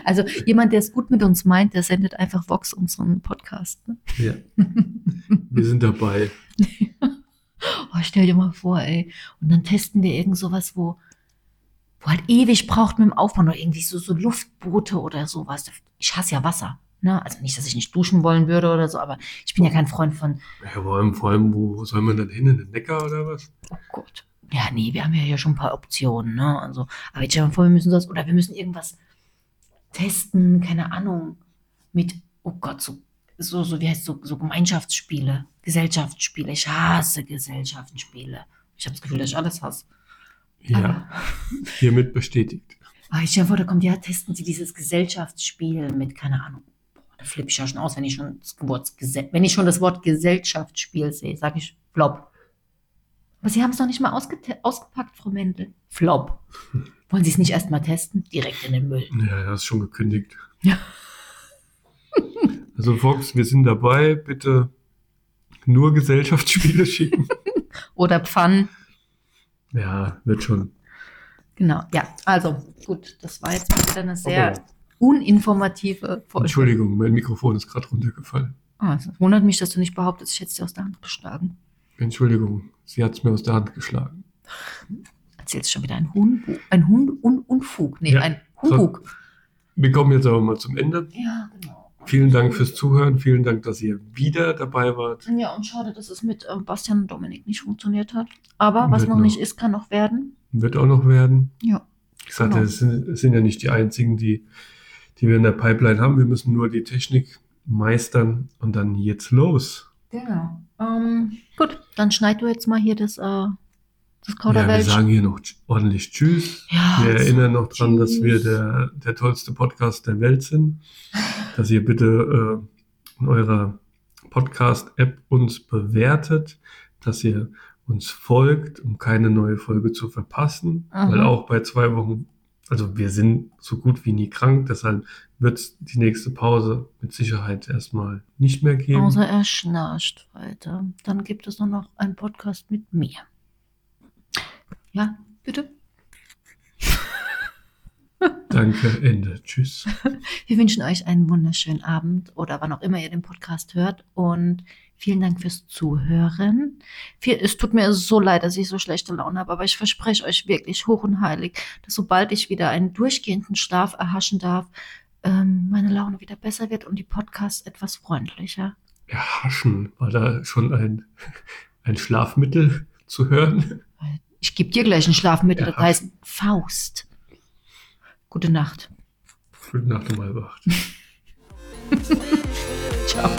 Also jemand, der es gut mit uns meint, der sendet einfach Vox unseren Podcast. Ne? Ja. Wir sind dabei. Oh, stell dir mal vor, ey. Und dann testen wir irgend sowas, wo, wo halt ewig braucht mit dem Aufbau oder irgendwie so, so Luftboote oder sowas. Ich hasse ja Wasser. Ne? Also nicht, dass ich nicht duschen wollen würde oder so, aber ich bin ja kein Freund von, Ja, vor allem, vor allem wo, wo soll man dann hin? In den Neckar oder was? oh Gott. Ja, nee, wir haben ja hier schon ein paar Optionen, ne? Also, aber jetzt stell dir mal vor, wir müssen das, oder wir müssen irgendwas testen, keine Ahnung, mit, oh Gott, so, so, so wie heißt so, so Gemeinschaftsspiele, Gesellschaftsspiele. Ich hasse Gesellschaftsspiele. Ich habe das Gefühl, dass ich alles hasse. Ja, hiermit bestätigt. Aber ich stell dir vor, da kommt, ja, testen Sie dieses Gesellschaftsspiel mit, keine Ahnung. Boah, da flippe ich ja schon aus, wenn ich schon das Wort, wenn ich schon das Wort Gesellschaftsspiel sehe, sage ich Flop. Aber Sie haben es noch nicht mal ausgepackt, Frau Mendel. Flop. Wollen Sie es nicht erst mal testen? Direkt in den Müll. Ja, er ist schon gekündigt. Ja. Also Fox, wir sind dabei. Bitte nur Gesellschaftsspiele schicken. Oder Pfannen. Ja, wird schon. Genau, ja. Also, gut, das war jetzt wieder eine sehr Aber- uninformative Folge. Entschuldigung, mein Mikrofon ist gerade runtergefallen. Ah, es wundert mich, dass du nicht behauptest, ich hätte es dir aus der Hand geschlagen. Entschuldigung, sie hat es mir aus der Hand geschlagen. Erzählst schon wieder ein Humbug. Ein Hund, Un, Unfug. Nee, Ja, ein Humbug. Wir kommen jetzt aber mal zum Ende. Ja, genau. Vielen Dank fürs Zuhören. Vielen Dank, dass ihr wieder dabei wart. Ja, und schade, dass es mit äh, Bastian und Dominik nicht funktioniert hat. Aber was noch noch. nicht ist, kann noch werden. Wird auch noch werden. Ja. Ich sagte, Genau. es sind, es sind ja nicht die einzigen, die, die wir in der Pipeline haben. Wir müssen nur die Technik meistern und dann jetzt los. Genau. Ähm, gut, dann schneid du jetzt mal hier das, äh, das Ja, wir Kauderwelsch. sagen hier noch ordentlich Tschüss. Ja, Wir also, erinnern noch dran, dass wir der, der tollste Podcast der Welt sind. Dass ihr bitte äh, in eurer Podcast-App uns bewertet, dass ihr uns folgt, um keine neue Folge zu verpassen. Mhm. Weil auch bei zwei Wochen, also wir sind so gut wie nie krank, deshalb wird es die nächste Pause mit Sicherheit erstmal nicht mehr geben. Außer er schnarcht weiter. Dann gibt es nur noch einen Podcast mit mir. Ja, bitte. Danke, Ende. Tschüss. Wir wünschen euch einen wunderschönen Abend oder wann auch immer ihr den Podcast hört und vielen Dank fürs Zuhören. Es tut mir so leid, dass ich so schlechte Laune habe, aber ich verspreche euch wirklich hoch und heilig, dass sobald ich wieder einen durchgehenden Schlaf erhaschen darf, ähm, meine Laune wieder besser wird und die Podcasts etwas freundlicher. Erhaschen. War da schon ein, ein Schlafmittel zu hören? Ich gebe dir gleich ein Schlafmittel, das Erhaschen. heißt Faust. Gute Nacht. Gute Nacht um halb acht. Ciao.